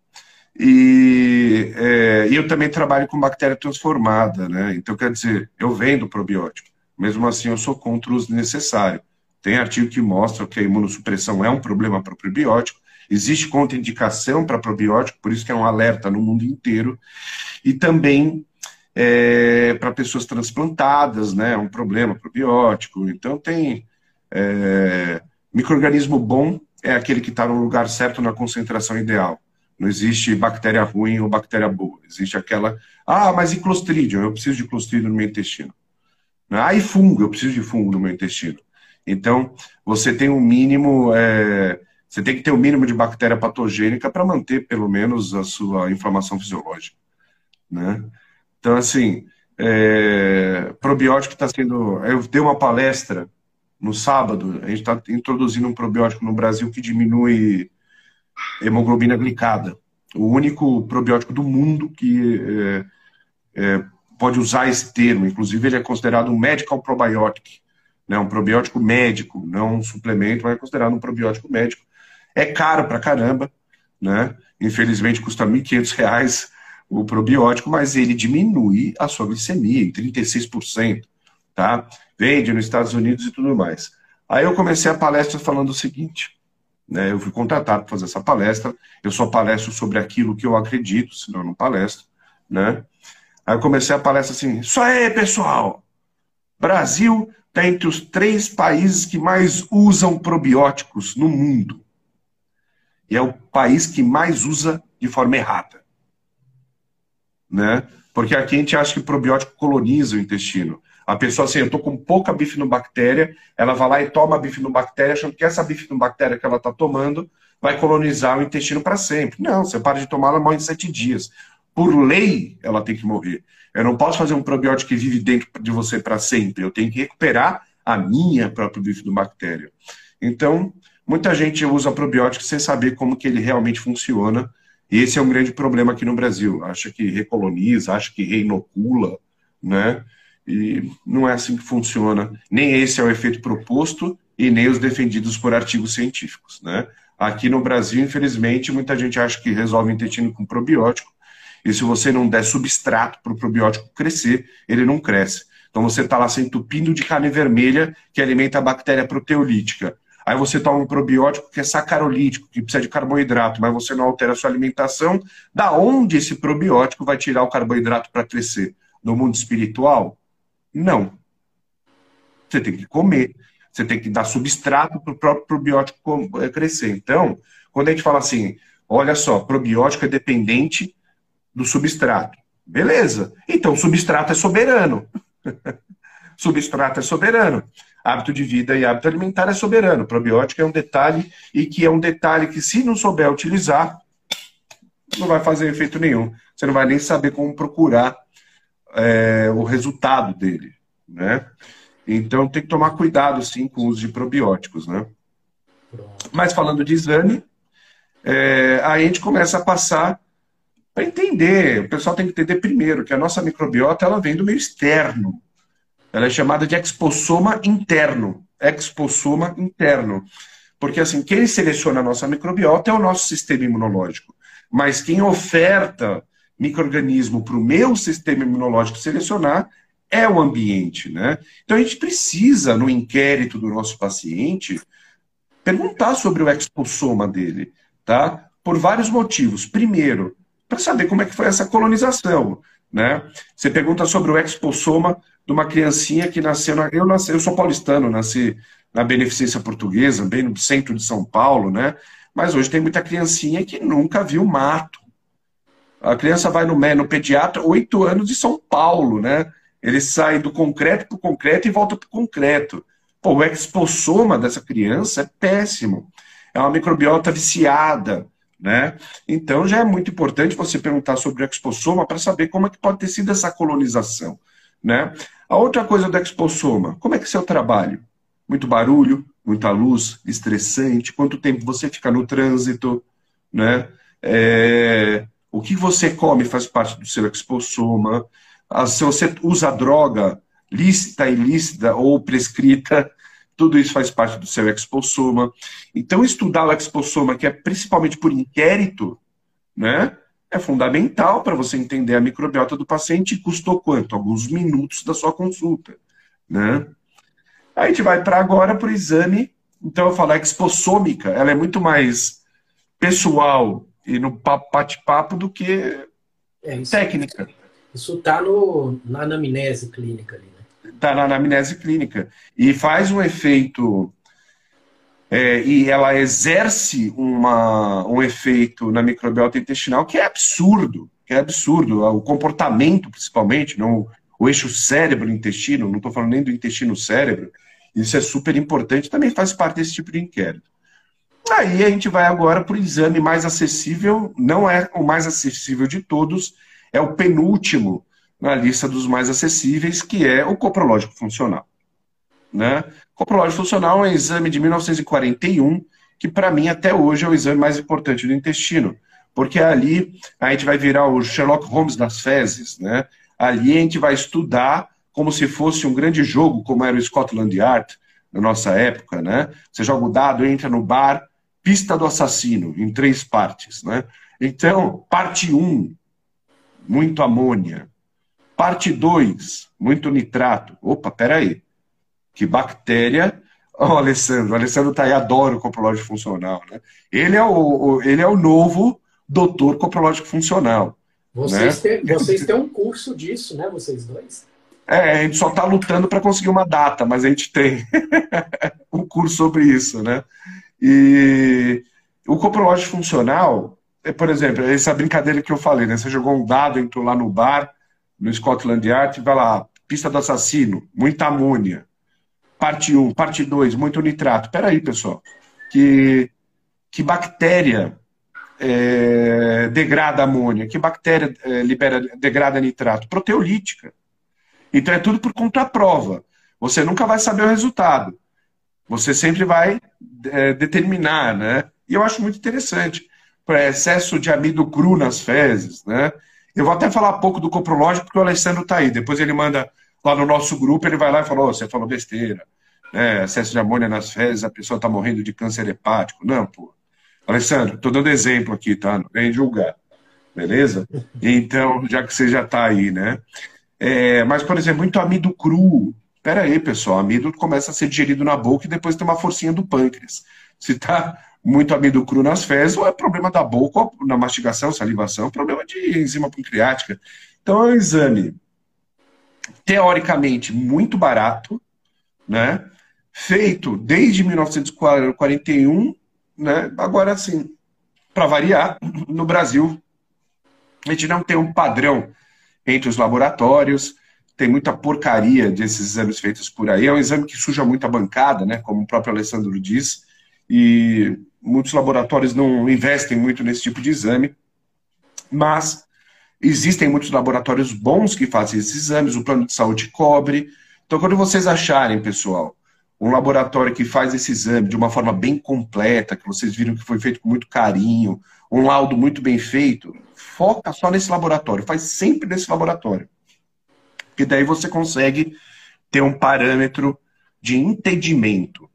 E, é, eu também trabalho com bactéria transformada, né? Então, quer dizer, eu vendo probiótico. Mesmo assim, eu sou contra o uso necessário. Tem artigo que mostra que a imunossupressão é um problema para o probiótico. Existe contraindicação para probiótico, por isso que é um alerta no mundo inteiro. E também é, para pessoas transplantadas, né? É um problema probiótico. Então, tem é, microorganismo bom é aquele que está no lugar certo na concentração ideal. Não existe bactéria ruim ou bactéria boa. Existe aquela. Ah, mas e clostridium? Eu preciso de clostridium no meu intestino. Ah, e fungo? Eu preciso de fungo no meu intestino. Então, você tem um mínimo, é, você tem que ter o um mínimo de bactéria patogênica para manter, pelo menos, a sua inflamação fisiológica, né? Então, assim, é, probiótico está sendo. Eu dei uma palestra no sábado, a gente está introduzindo um probiótico no Brasil que diminui hemoglobina glicada. O único probiótico do mundo que é, é, pode usar esse termo. Inclusive, ele é considerado um medical probiotic, né? um probiótico médico, não um suplemento, mas é considerado um probiótico médico. É caro pra caramba, né? Infelizmente, custa R$ 1.500 o probiótico, mas ele diminui a sua glicemia em 36%, tá? Vende nos Estados Unidos e tudo mais. Aí eu comecei a palestra falando o seguinte, né? Eu fui contratado para fazer essa palestra, eu só palestro sobre aquilo que eu acredito, senão eu não palestro, né? Aí eu comecei a palestra assim, isso aí, pessoal! Brasil está entre os três países que mais usam probióticos no mundo. E é o país que mais usa de forma errada né? Porque aqui a gente acha que o probiótico coloniza o intestino. A pessoa, assim, eu estou com pouca bifidobactéria, ela vai lá e toma a bifidobactéria, achando que essa bifidobactéria que ela está tomando vai colonizar o intestino para sempre. Não, você para de tomar, ela morre em sete dias. Por lei, ela tem que morrer. Eu não posso fazer um probiótico que vive dentro de você para sempre. Eu tenho que recuperar a minha própria bifidobactéria. Então, muita gente usa probiótico sem saber como que ele realmente funciona e esse é um grande problema aqui no Brasil. Acha que recoloniza, acha que reinocula, né? E não é assim que funciona. Nem esse é o efeito proposto e nem os defendidos por artigos científicos, né? Aqui no Brasil, infelizmente, muita gente acha que resolve o intestino com probiótico. E se você não der substrato para o probiótico crescer, ele não cresce. Então você está lá se entupindo de carne vermelha que alimenta a bactéria proteolítica. Aí você toma um probiótico que é sacarolítico, que precisa de carboidrato, mas você não altera a sua alimentação. Da onde esse probiótico vai tirar o carboidrato para crescer? No mundo espiritual? Não. Você tem que comer. Você tem que dar substrato para o próprio probiótico eh, crescer. Então, quando a gente fala assim, olha só, probiótico é dependente do substrato. Beleza. Então, substrato é soberano. substrato é soberano hábito de vida e hábito alimentar é soberano. Probiótico é um detalhe e que é um detalhe que, se não souber utilizar, não vai fazer efeito nenhum. Você não vai nem saber como procurar é, o resultado dele, né? Então tem que tomar cuidado, sim, com o uso de probióticos, né? Mas falando de exame, é, aí a gente começa a passar para entender. O pessoal tem que entender primeiro que a nossa microbiota ela vem do meio externo. Ela é chamada de expossoma interno. Expossoma interno. Porque assim, quem seleciona a nossa microbiota é o nosso sistema imunológico. Mas quem oferta microorganismo para o meu sistema imunológico selecionar é o ambiente, né? Então a gente precisa, no inquérito do nosso paciente, perguntar sobre o expossoma dele, tá? Por vários motivos. Primeiro, para saber como é que foi essa colonização, né? Você pergunta sobre o expossoma de uma criancinha que nasceu. Na, eu, nasci, eu sou paulistano, nasci na Beneficência Portuguesa, bem no centro de São Paulo, né? Mas hoje tem muita criancinha que nunca viu mato. A criança vai no, no pediatra, oito anos de São Paulo, né? Ele sai do concreto para o concreto e volta para o concreto. Pô, o expossoma dessa criança é péssimo. É uma microbiota viciada, né? Então já é muito importante você perguntar sobre o expossoma para saber como é que pode ter sido essa colonização. Né? A outra coisa do expossoma, como é que é seu trabalho? Muito barulho, muita luz, estressante, quanto tempo você fica no trânsito, né? É, o que você come faz parte do seu expossoma. Ah, se você usa droga lícita, ilícita ou prescrita, tudo isso faz parte do seu expossoma. Então, estudar o expossoma, que é principalmente por inquérito, né? é fundamental para você entender a microbiota do paciente e custou quanto? Alguns minutos da sua consulta. Né? Aí a gente vai para agora para o exame. Então eu falo, a expossômica, ela é muito mais pessoal e no bate-papo do que é, isso, técnica. Isso está na anamnese clínica ali, né? Está na anamnese clínica. E faz um efeito é, e ela exerce uma, um efeito na microbiota intestinal que é absurdo, que é absurdo. O comportamento, principalmente, não, o eixo cérebro-intestino, não estou falando nem do intestino-cérebro, Isso é super importante, também faz parte desse tipo de inquérito. Aí a gente vai agora para o exame mais acessível, não é o mais acessível de todos, é o penúltimo na lista dos mais acessíveis, que é o coprológico funcional. Né? Coprológico funcional é um exame de 1941, que para mim até hoje é o exame mais importante do intestino, porque ali a gente vai virar o Sherlock Holmes das fezes, né? Ali a gente vai estudar como se fosse um grande jogo, como era o Scotland Yard na nossa época, né? Você joga o dado, entra no bar, pista do assassino, em três partes, né? Então, parte 1, um, muito amônia. Parte 2, muito nitrato. Opa, peraí. Que bactéria. Ó, oh, Alessandro, o Alessandro tá aí, adora o coprológico funcional, né? Ele é o, o, ele é o novo doutor coprológico funcional. Vocês, né? têm, vocês têm um curso disso, né? Vocês dois? É, a gente só está lutando para conseguir uma data, mas a gente tem um curso sobre isso, né? E o coprológico funcional, é, por exemplo, essa brincadeira que eu falei, né? Você jogou um dado, entrou lá no bar, no Scotland Yard, vai lá, pista do assassino, muita amônia. Parte 1, parte 2, muito nitrato. Peraí, pessoal. Que, que bactéria é, degrada amônia? Que bactéria é, libera, degrada nitrato? Proteolítica. Então é tudo por conta prova. Você nunca vai saber o resultado. Você sempre vai é, determinar, né? E eu acho muito interessante. Excesso de amido cru nas fezes, né? Eu vou até falar pouco do coprológico, porque o Alessandro está aí. Depois ele manda lá no nosso grupo, ele vai lá e fala: oh, você falou besteira. Né? Excesso de amônia nas fezes, a pessoa está morrendo de câncer hepático. Não, pô. Alessandro, estou dando exemplo aqui, tá? Não vem julgar. Beleza? Então, já que você já está aí, né? É, mas, por exemplo, muito amido cru. Pera aí, pessoal. Amido começa a ser digerido na boca e depois tem uma forcinha do pâncreas. Se está muito amido cru nas fezes, ou é problema da boca, na mastigação, salivação, problema de enzima pancreática. Então é um exame teoricamente muito barato, né? Feito desde 1941, né? Agora sim, para variar, no Brasil a gente não tem um padrão entre os laboratórios, tem muita porcaria desses exames feitos por aí. É um exame que suja muito a bancada, né? Como o próprio Alessandro diz, e muitos laboratórios não investem muito nesse tipo de exame, mas existem muitos laboratórios bons que fazem esses exames, o plano de saúde cobre. Então, quando vocês acharem, pessoal, um laboratório que faz esse exame de uma forma bem completa, que vocês viram que foi feito com muito carinho, um laudo muito bem feito, foca só nesse laboratório, faz sempre nesse laboratório. Porque daí você consegue ter um parâmetro de entendimento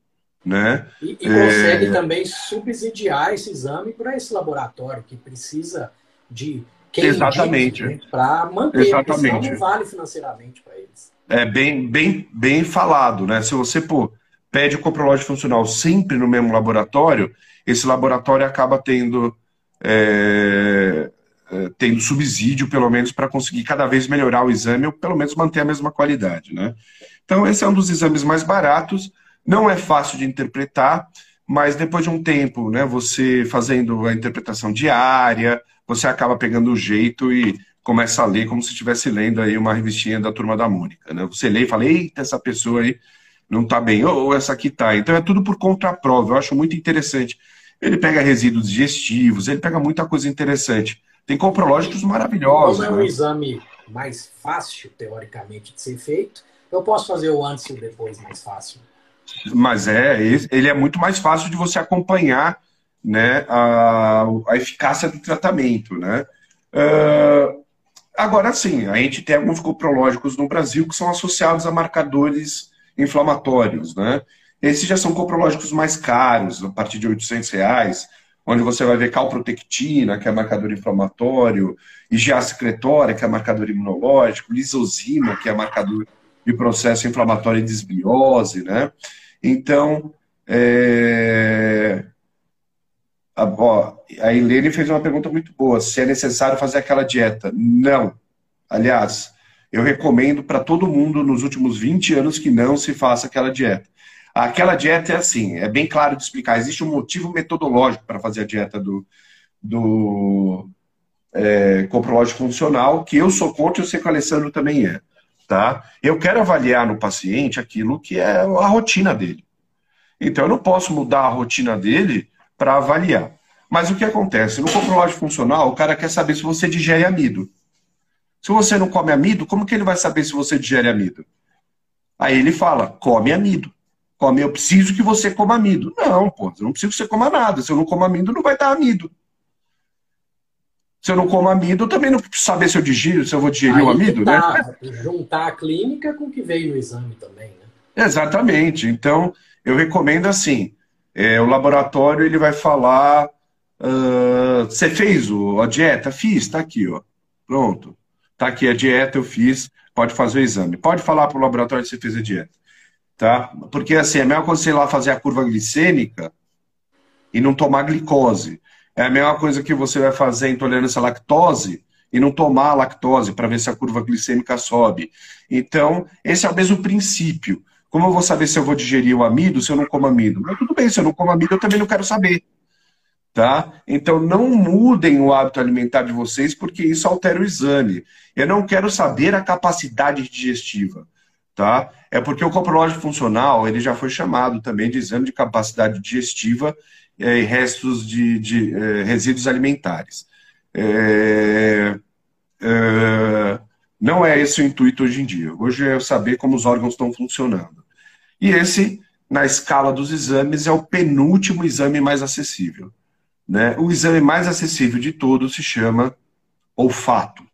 né? E, e consegue é... também subsidiar esse exame para esse laboratório que precisa de quem Exatamente. para manter, Exatamente. não vale financeiramente para eles. É bem, bem, bem falado, né? Se você pô, pede o coprológico funcional sempre no mesmo laboratório, esse laboratório acaba tendo, é, é, tendo subsídio, pelo menos, para conseguir cada vez melhorar o exame, ou pelo menos manter a mesma qualidade, né? Então, esse é um dos exames mais baratos, não é fácil de interpretar, mas depois de um tempo, né, você fazendo a interpretação diária, você acaba pegando o jeito e começa a ler como se estivesse lendo aí uma revistinha da Turma da Mônica. Né? Você lê e fala, eita, essa pessoa aí não está bem, ou essa aqui está. Então é tudo por contraprova, eu acho muito interessante. Ele pega resíduos digestivos, ele pega muita coisa interessante. Tem comprológicos maravilhosos. Como é um né? exame mais fácil, teoricamente, de ser feito, eu posso fazer o antes e o depois mais fácil. Mas é, ele é muito mais fácil de você acompanhar né, a, a eficácia do tratamento. Né? Uh, agora sim, a gente tem alguns coprológicos no Brasil que são associados a marcadores inflamatórios. Né? Esses já são coprológicos mais caros, a partir de 800 reais, onde você vai ver calprotectina, que é marcador inflamatório, IgA secretória, que é marcador imunológico, lisozima, que é marcador de processo inflamatório e desbiose, né? Então, é... a, ó, a Helene fez uma pergunta muito boa: se é necessário fazer aquela dieta? Não. Aliás, eu recomendo para todo mundo nos últimos 20 anos que não se faça aquela dieta. Aquela dieta é assim, é bem claro de explicar. Existe um motivo metodológico para fazer a dieta do, do é, funcional, que eu sou contra e eu sei que o Alessandro também é. Tá? Eu quero avaliar no paciente aquilo que é a rotina dele. Então eu não posso mudar a rotina dele para avaliar. Mas o que acontece? No coprológico funcional, o cara quer saber se você digere amido. Se você não come amido, como que ele vai saber se você digere amido? Aí ele fala, come amido. Come, eu preciso que você coma amido. Não, pô, eu não preciso que você coma nada. Se eu não como amido, não vai dar amido. Se eu não como amido, eu também não preciso saber se eu digiro, se eu vou digerir Aí o amido, tá, né? Juntar a clínica com o que veio no exame também, né? Exatamente. Então, eu recomendo assim, é, o laboratório ele vai falar, uh, você fez o, a dieta? Fiz, tá aqui, ó. Pronto. Tá aqui a dieta, eu fiz, pode fazer o exame. Pode falar para o laboratório que você fez a dieta. Tá? Porque assim, é mesma coisa você ir lá fazer a curva glicêmica e não tomar glicose. É a mesma coisa que você vai fazer intolerância à lactose e não tomar a lactose para ver se a curva glicêmica sobe. Então, esse é o mesmo princípio. Como eu vou saber se eu vou digerir o amido se eu não como amido? Mas tudo bem, se eu não como amido, eu também não quero saber. Tá? Então não mudem o hábito alimentar de vocês, porque isso altera o exame. Eu não quero saber a capacidade digestiva. Tá? É porque o coprológico funcional ele já foi chamado também de exame de capacidade digestiva é, e restos de, de é, resíduos alimentares. É, é, não é esse o intuito hoje em dia. Hoje é saber como os órgãos estão funcionando. E esse, na escala dos exames, é o penúltimo exame mais acessível. Né? O exame mais acessível de todos se chama olfato.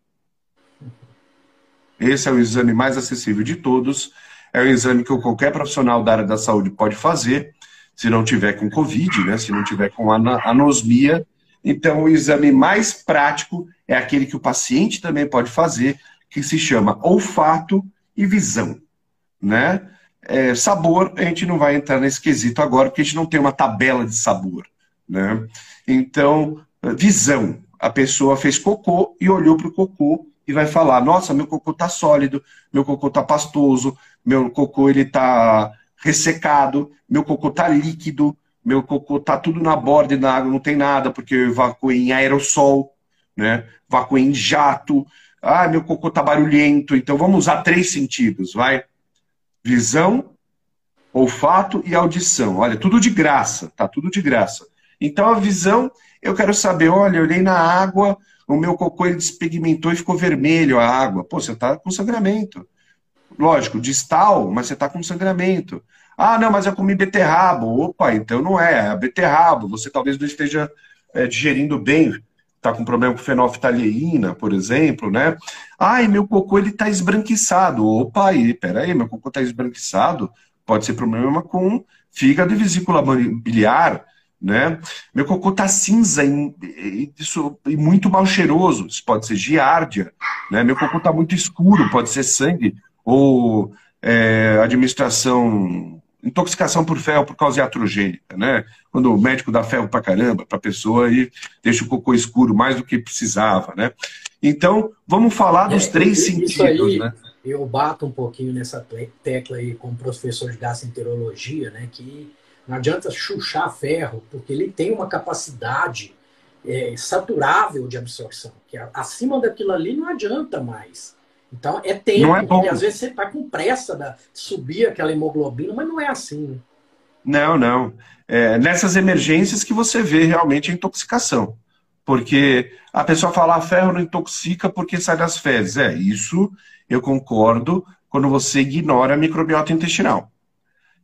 Esse é o exame mais acessível de todos. É um exame que qualquer profissional da área da saúde pode fazer, se não tiver com Covid, né? se não tiver com anosmia. Então, o exame mais prático é aquele que o paciente também pode fazer, que se chama olfato e visão. Né? É, sabor, a gente não vai entrar nesse quesito agora, porque a gente não tem uma tabela de sabor. Né? Então, visão. A pessoa fez cocô e olhou para o cocô e vai falar: Nossa, meu cocô está sólido, meu cocô está pastoso, meu cocô ele está ressecado, meu cocô está líquido, meu cocô está tudo na borda da água, não tem nada, porque eu evacuei em aerossol, né? evacuei em jato. Ah, meu cocô está barulhento. Então vamos usar três sentidos, vai visão, olfato e audição. Olha, tudo de graça, tá tudo de graça. Então a visão, eu quero saber, olha, eu olhei na água, o meu cocô ele despigmentou e ficou vermelho a água. Pô, você tá com sangramento. Lógico, distal, mas você tá com sangramento. Ah, não, mas eu comi beterraba. Opa, então não é, é beterraba. Você talvez não esteja é, digerindo bem está com problema com fenolftaleína, por exemplo, né? Ai, meu cocô ele está esbranquiçado. Opa, aí, peraí, meu cocô está esbranquiçado. Pode ser problema com fígado e vesícula biliar, né? Meu cocô está cinza e, e, e, muito mal cheiroso. Isso pode ser giardia, né? Meu cocô está muito escuro, pode ser sangue ou é, administração intoxicação por ferro por causa iatrogênica, né? Quando o médico dá ferro pra caramba pra pessoa e deixa o cocô escuro mais do que precisava, né? Então, vamos falar dos é, três sentidos, aí, né? Eu bato um pouquinho nessa tecla aí com o professor de gastroenterologia, né? Que não adianta chuchar ferro, porque ele tem uma capacidade é, saturável de absorção, que acima daquilo ali não adianta mais. Então é tempo, não é bom. porque às vezes você está com pressa de subir aquela hemoglobina, mas não é assim. Né? Não, não. É nessas emergências que você vê realmente a intoxicação. Porque a pessoa fala, ah, ferro não intoxica porque sai das fezes. É, isso eu concordo quando você ignora a microbiota intestinal.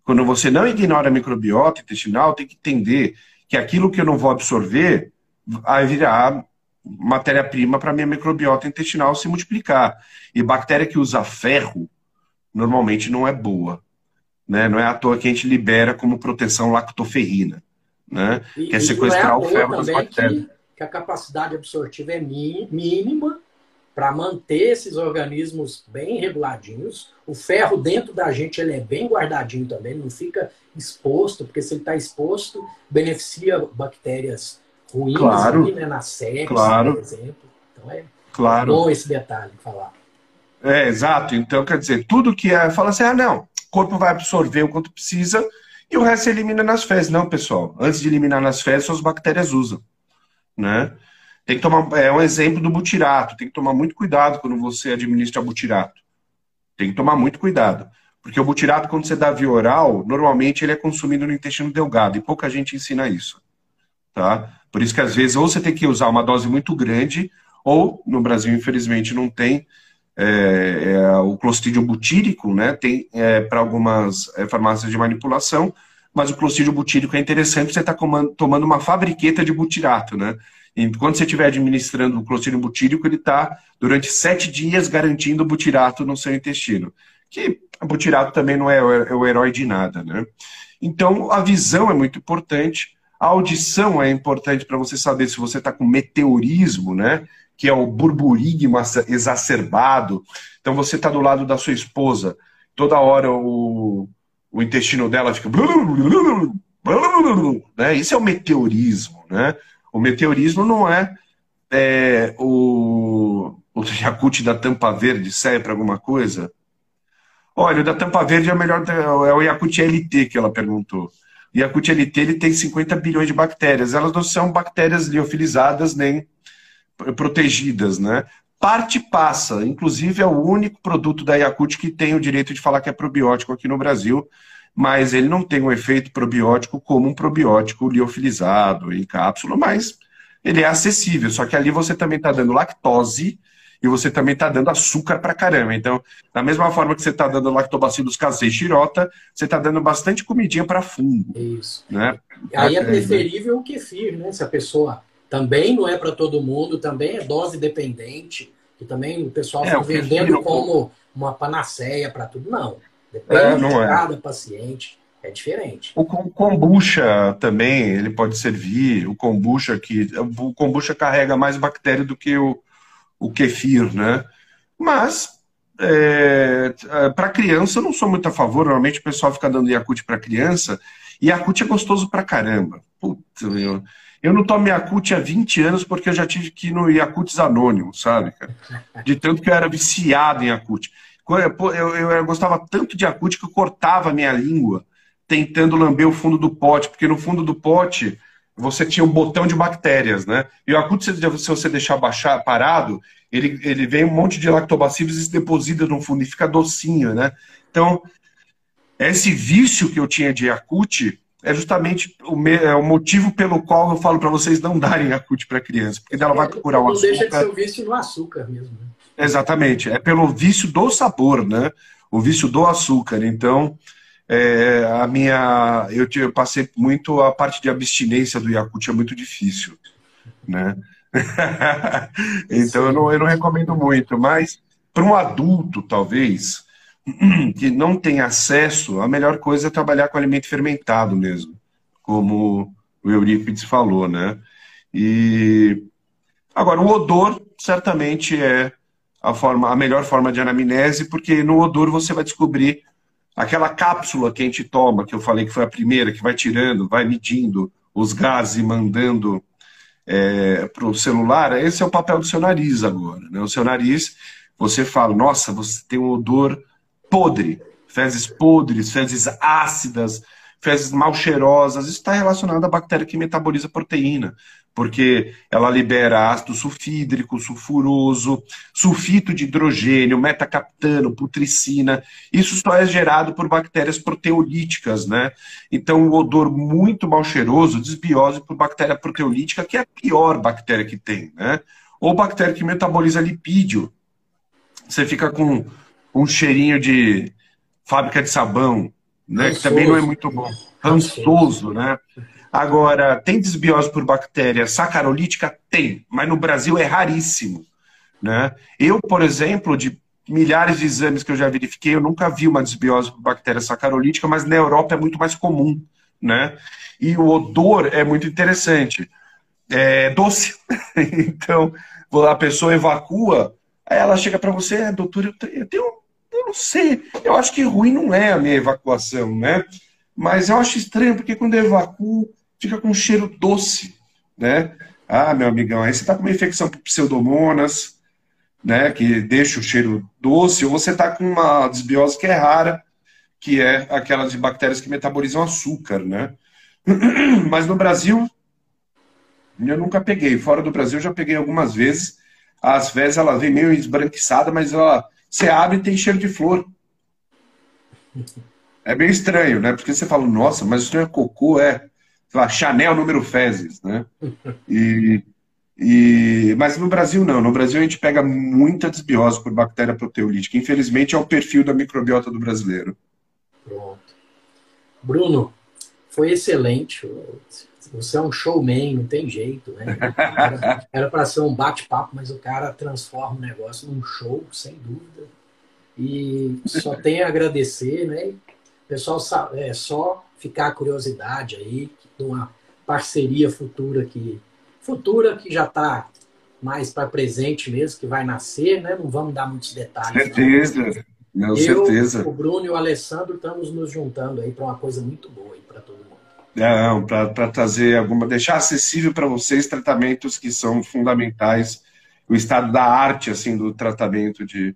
Quando você não ignora a microbiota intestinal, tem que entender que aquilo que eu não vou absorver vai virar matéria-prima para minha microbiota intestinal se multiplicar. E bactéria que usa ferro normalmente não é boa. Né? Não é à toa que a gente libera como proteção lactoferrina. Né? E, que é sequestrar é o ferro das bactérias. Que, que, a capacidade absortiva é mínima para manter esses organismos bem reguladinhos. O ferro dentro da gente ele é bem guardadinho também, não fica exposto, porque se ele está exposto, beneficia bactérias ruins claro, ali, né, na série, claro, por exemplo. Então é claro. bom esse detalhe falar. É, exato. Então, quer dizer, tudo que é. Fala assim, ah, não, o corpo vai absorver o quanto precisa e o resto elimina nas fezes. Não, pessoal. Antes de eliminar nas fezes, as bactérias usam. Né? Tem que tomar. É um exemplo do butirato. Tem que tomar muito cuidado quando você administra butirato. Tem que tomar muito cuidado. Porque o butirato, quando você dá via oral, normalmente ele é consumido no intestino delgado, e pouca gente ensina isso. Tá? Por isso que às vezes ou você tem que usar uma dose muito grande, ou no Brasil, infelizmente, não tem é, é, o clostridium butírico, né? Tem é, para algumas é, farmácias de manipulação, mas o clostridium butírico é interessante, você está tomando uma fabriqueta de butirato, né? E quando você estiver administrando o clostridium butírico, ele está durante sete dias garantindo o butirato no seu intestino que o butirato também não é, é o herói de nada, né? Então, a visão é muito importante, a audição é importante para você saber se você está com meteorismo, né? Que é o burburigma exacerbado. Então, você está do lado da sua esposa, toda hora o, o intestino dela fica. Né? Isso é o meteorismo, né? O meteorismo não é, é o, o Yakut da tampa verde serve para alguma coisa? Olha, o da Tampa Verde é o melhor, é o Yakut LT que ela perguntou. O Yakut LT ele tem 50 bilhões de bactérias. Elas não são bactérias liofilizadas nem protegidas, né? Parte passa, inclusive é o único produto da Yakut que tem o direito de falar que é probiótico aqui no Brasil, mas ele não tem um efeito probiótico como um probiótico liofilizado em cápsula, mas ele é acessível. Só que ali você também está dando lactose, e você também está dando açúcar para caramba. Então, da mesma forma que você está dando lactobacillus casei xirota, você está dando bastante comidinha para fungo. Isso. Né? Aí é preferível o kefir, né? Se a pessoa também não é para todo mundo, também é dose dependente, que também o pessoal está é, vendendo como uma panaceia para tudo. Não. Depende é, não de é. cada paciente. É diferente. O kombucha também, ele pode servir. O kombucha que o kombucha carrega mais bactéria do que o, o kefir, né? Mas é, é para criança eu não sou muito a favor. Normalmente o pessoal fica dando Yakult para criança. E Yakult é gostoso pra caramba. Puta, eu, eu não tomo Yakult há 20 anos porque eu já tive que ir no Yakults Anônimos, sabe, cara? De tanto que eu era viciado em Yakult. Eu, eu, eu, gostava tanto de Yakult que eu cortava a minha língua tentando lamber o fundo do pote, porque no fundo do pote você tinha um botão de bactérias, né? E o Yakult, se você deixar baixar, parado, ele, ele vem um monte de lactobacilos e se deposita no fundo e fica docinho, né? Então, esse vício que eu tinha de Yakult é justamente o, me, é o motivo pelo qual eu falo para vocês não darem Yakult para criança, porque ela vai procurar o açúcar. Não deixa de ser o vício no açúcar mesmo. Né? Exatamente, é pelo vício do sabor, né? O vício do açúcar. Então, é, a minha, eu, eu, passei muito a parte de abstinência do Yakult é muito difícil, né? então eu não, eu não recomendo muito, mas para um adulto talvez que não tem acesso, a melhor coisa é trabalhar com alimento fermentado mesmo, como o Eurípides falou, né? E agora o odor certamente é a forma, a melhor forma de anamnese, porque no odor você vai descobrir Aquela cápsula que a gente toma, que eu falei que foi a primeira, que vai tirando, vai medindo os gases e mandando é, para o celular, esse é o papel do seu nariz agora. Né? O seu nariz, você fala, nossa, você tem um odor podre, fezes podres, fezes ácidas, fezes mal cheirosas. Isso está relacionado à bactéria que metaboliza proteína porque ela libera ácido sulfídrico, sulfuroso, sulfito de hidrogênio, metacaptano, putricina. Isso só é gerado por bactérias proteolíticas, né? Então, o odor muito mal cheiroso, desbiose por bactéria proteolítica, que é a pior bactéria que tem, né? Ou bactéria que metaboliza lipídio. Você fica com um cheirinho de fábrica de sabão, né? Que também não é muito bom. Rançoso, né? Agora, tem desbiose por bactéria sacarolítica? Tem, mas no Brasil é raríssimo. Né? Eu, por exemplo, de milhares de exames que eu já verifiquei, eu nunca vi uma desbiose por bactéria sacarolítica, mas na Europa é muito mais comum. Né? E o odor é muito interessante. É doce. então, a pessoa evacua, ela chega para você, é, doutor, eu tenho, eu não sei, eu acho que ruim não é a minha evacuação, né? Mas eu acho estranho, porque quando eu evacuo, fica com um cheiro doce, né? Ah, meu amigão, aí você está com uma infecção por pseudomonas, né, que deixa o cheiro doce, ou você está com uma desbiose que é rara, que é aquelas de bactérias que metabolizam açúcar, né? Mas no Brasil, eu nunca peguei. Fora do Brasil, eu já peguei algumas vezes. Às vezes ela vem meio esbranquiçada, mas ela você abre e tem cheiro de flor. É bem estranho, né? Porque você fala, nossa, mas isso não é cocô, é lá, Chanel número fezes, né? E, e, mas no Brasil não. No Brasil a gente pega muita desbiose por bactéria proteolítica. Infelizmente é o perfil da microbiota do brasileiro. Pronto. Bruno, foi excelente. Você é um showman, não tem jeito, né? Era para ser um bate-papo, mas o cara transforma o negócio num show, sem dúvida. E só tem a agradecer, né? Pessoal, é só ficar a curiosidade aí uma parceria futura que futura que já está mais para presente mesmo, que vai nascer, né? Não vamos dar muitos detalhes. Certeza, não, Eu, certeza. O Bruno e o Alessandro estamos nos juntando aí para uma coisa muito boa para todo mundo. Não, para trazer alguma, deixar acessível para vocês tratamentos que são fundamentais, o estado da arte assim do tratamento de,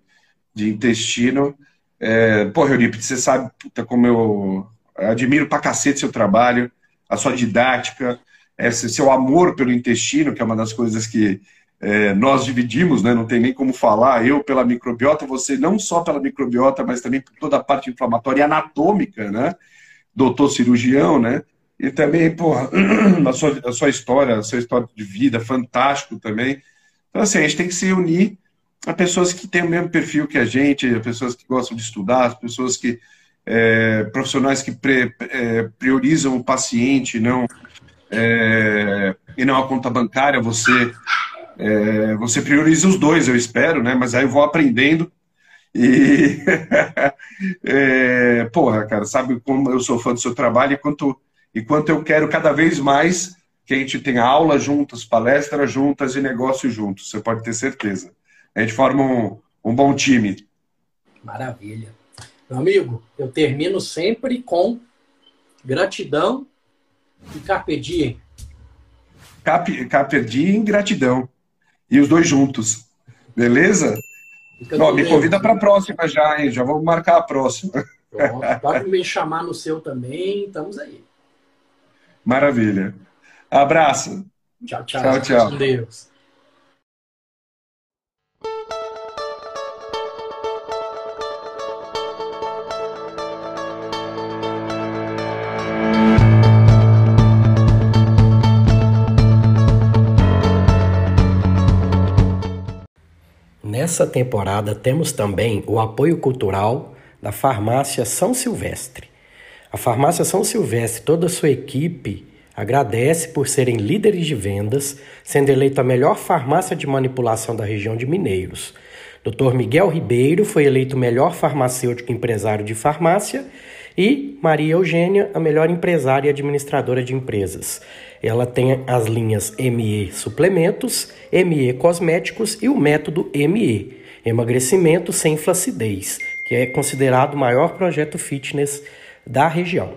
de intestino. É, porra, Eurípides, você sabe puta, como eu admiro pra cacete seu trabalho, a sua didática, esse seu amor pelo intestino, que é uma das coisas que é, nós dividimos, né? não tem nem como falar, eu pela microbiota, você não só pela microbiota, mas também por toda a parte inflamatória e anatômica, né? Doutor cirurgião, né? E também, porra, a sua, a sua história, a sua história de vida, fantástico também. Então, assim, a gente tem que se unir a pessoas que têm o mesmo perfil que a gente, a pessoas que gostam de estudar, as pessoas que. É, profissionais que pre, é, priorizam o paciente, não é, e não a conta bancária, você é, você prioriza os dois, eu espero, né? Mas aí eu vou aprendendo e é, porra, cara, sabe como eu sou fã do seu trabalho e quanto e quanto eu quero cada vez mais que a gente tenha aula juntas, palestras juntas e negócio juntos. Você pode ter certeza. A gente forma um, um bom time. Maravilha. Meu amigo, eu termino sempre com gratidão e carpe diem. Cap, carpe diem gratidão. E os dois juntos. Beleza? Me convida para a próxima já, hein? Já vamos marcar a próxima. Pronto, pode me chamar no seu também, estamos aí. Maravilha. Abraço. Tchau, tchau. Tchau, tchau. Deus. Nessa temporada temos também o apoio cultural da Farmácia São Silvestre. A Farmácia São Silvestre, toda a sua equipe, agradece por serem líderes de vendas, sendo eleita a melhor farmácia de manipulação da região de Mineiros. Dr. Miguel Ribeiro foi eleito melhor farmacêutico empresário de farmácia e Maria Eugênia, a melhor empresária e administradora de empresas. Ela tem as linhas ME Suplementos, ME Cosméticos e o método ME, Emagrecimento sem Flacidez, que é considerado o maior projeto fitness da região.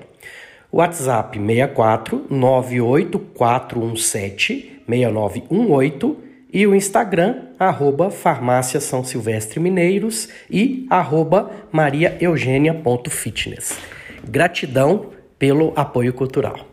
WhatsApp 64 98417 6918 e o Instagram, arroba Farmácia São Silvestre Mineiros e arroba mariaeugênia.fitness. Gratidão pelo apoio cultural.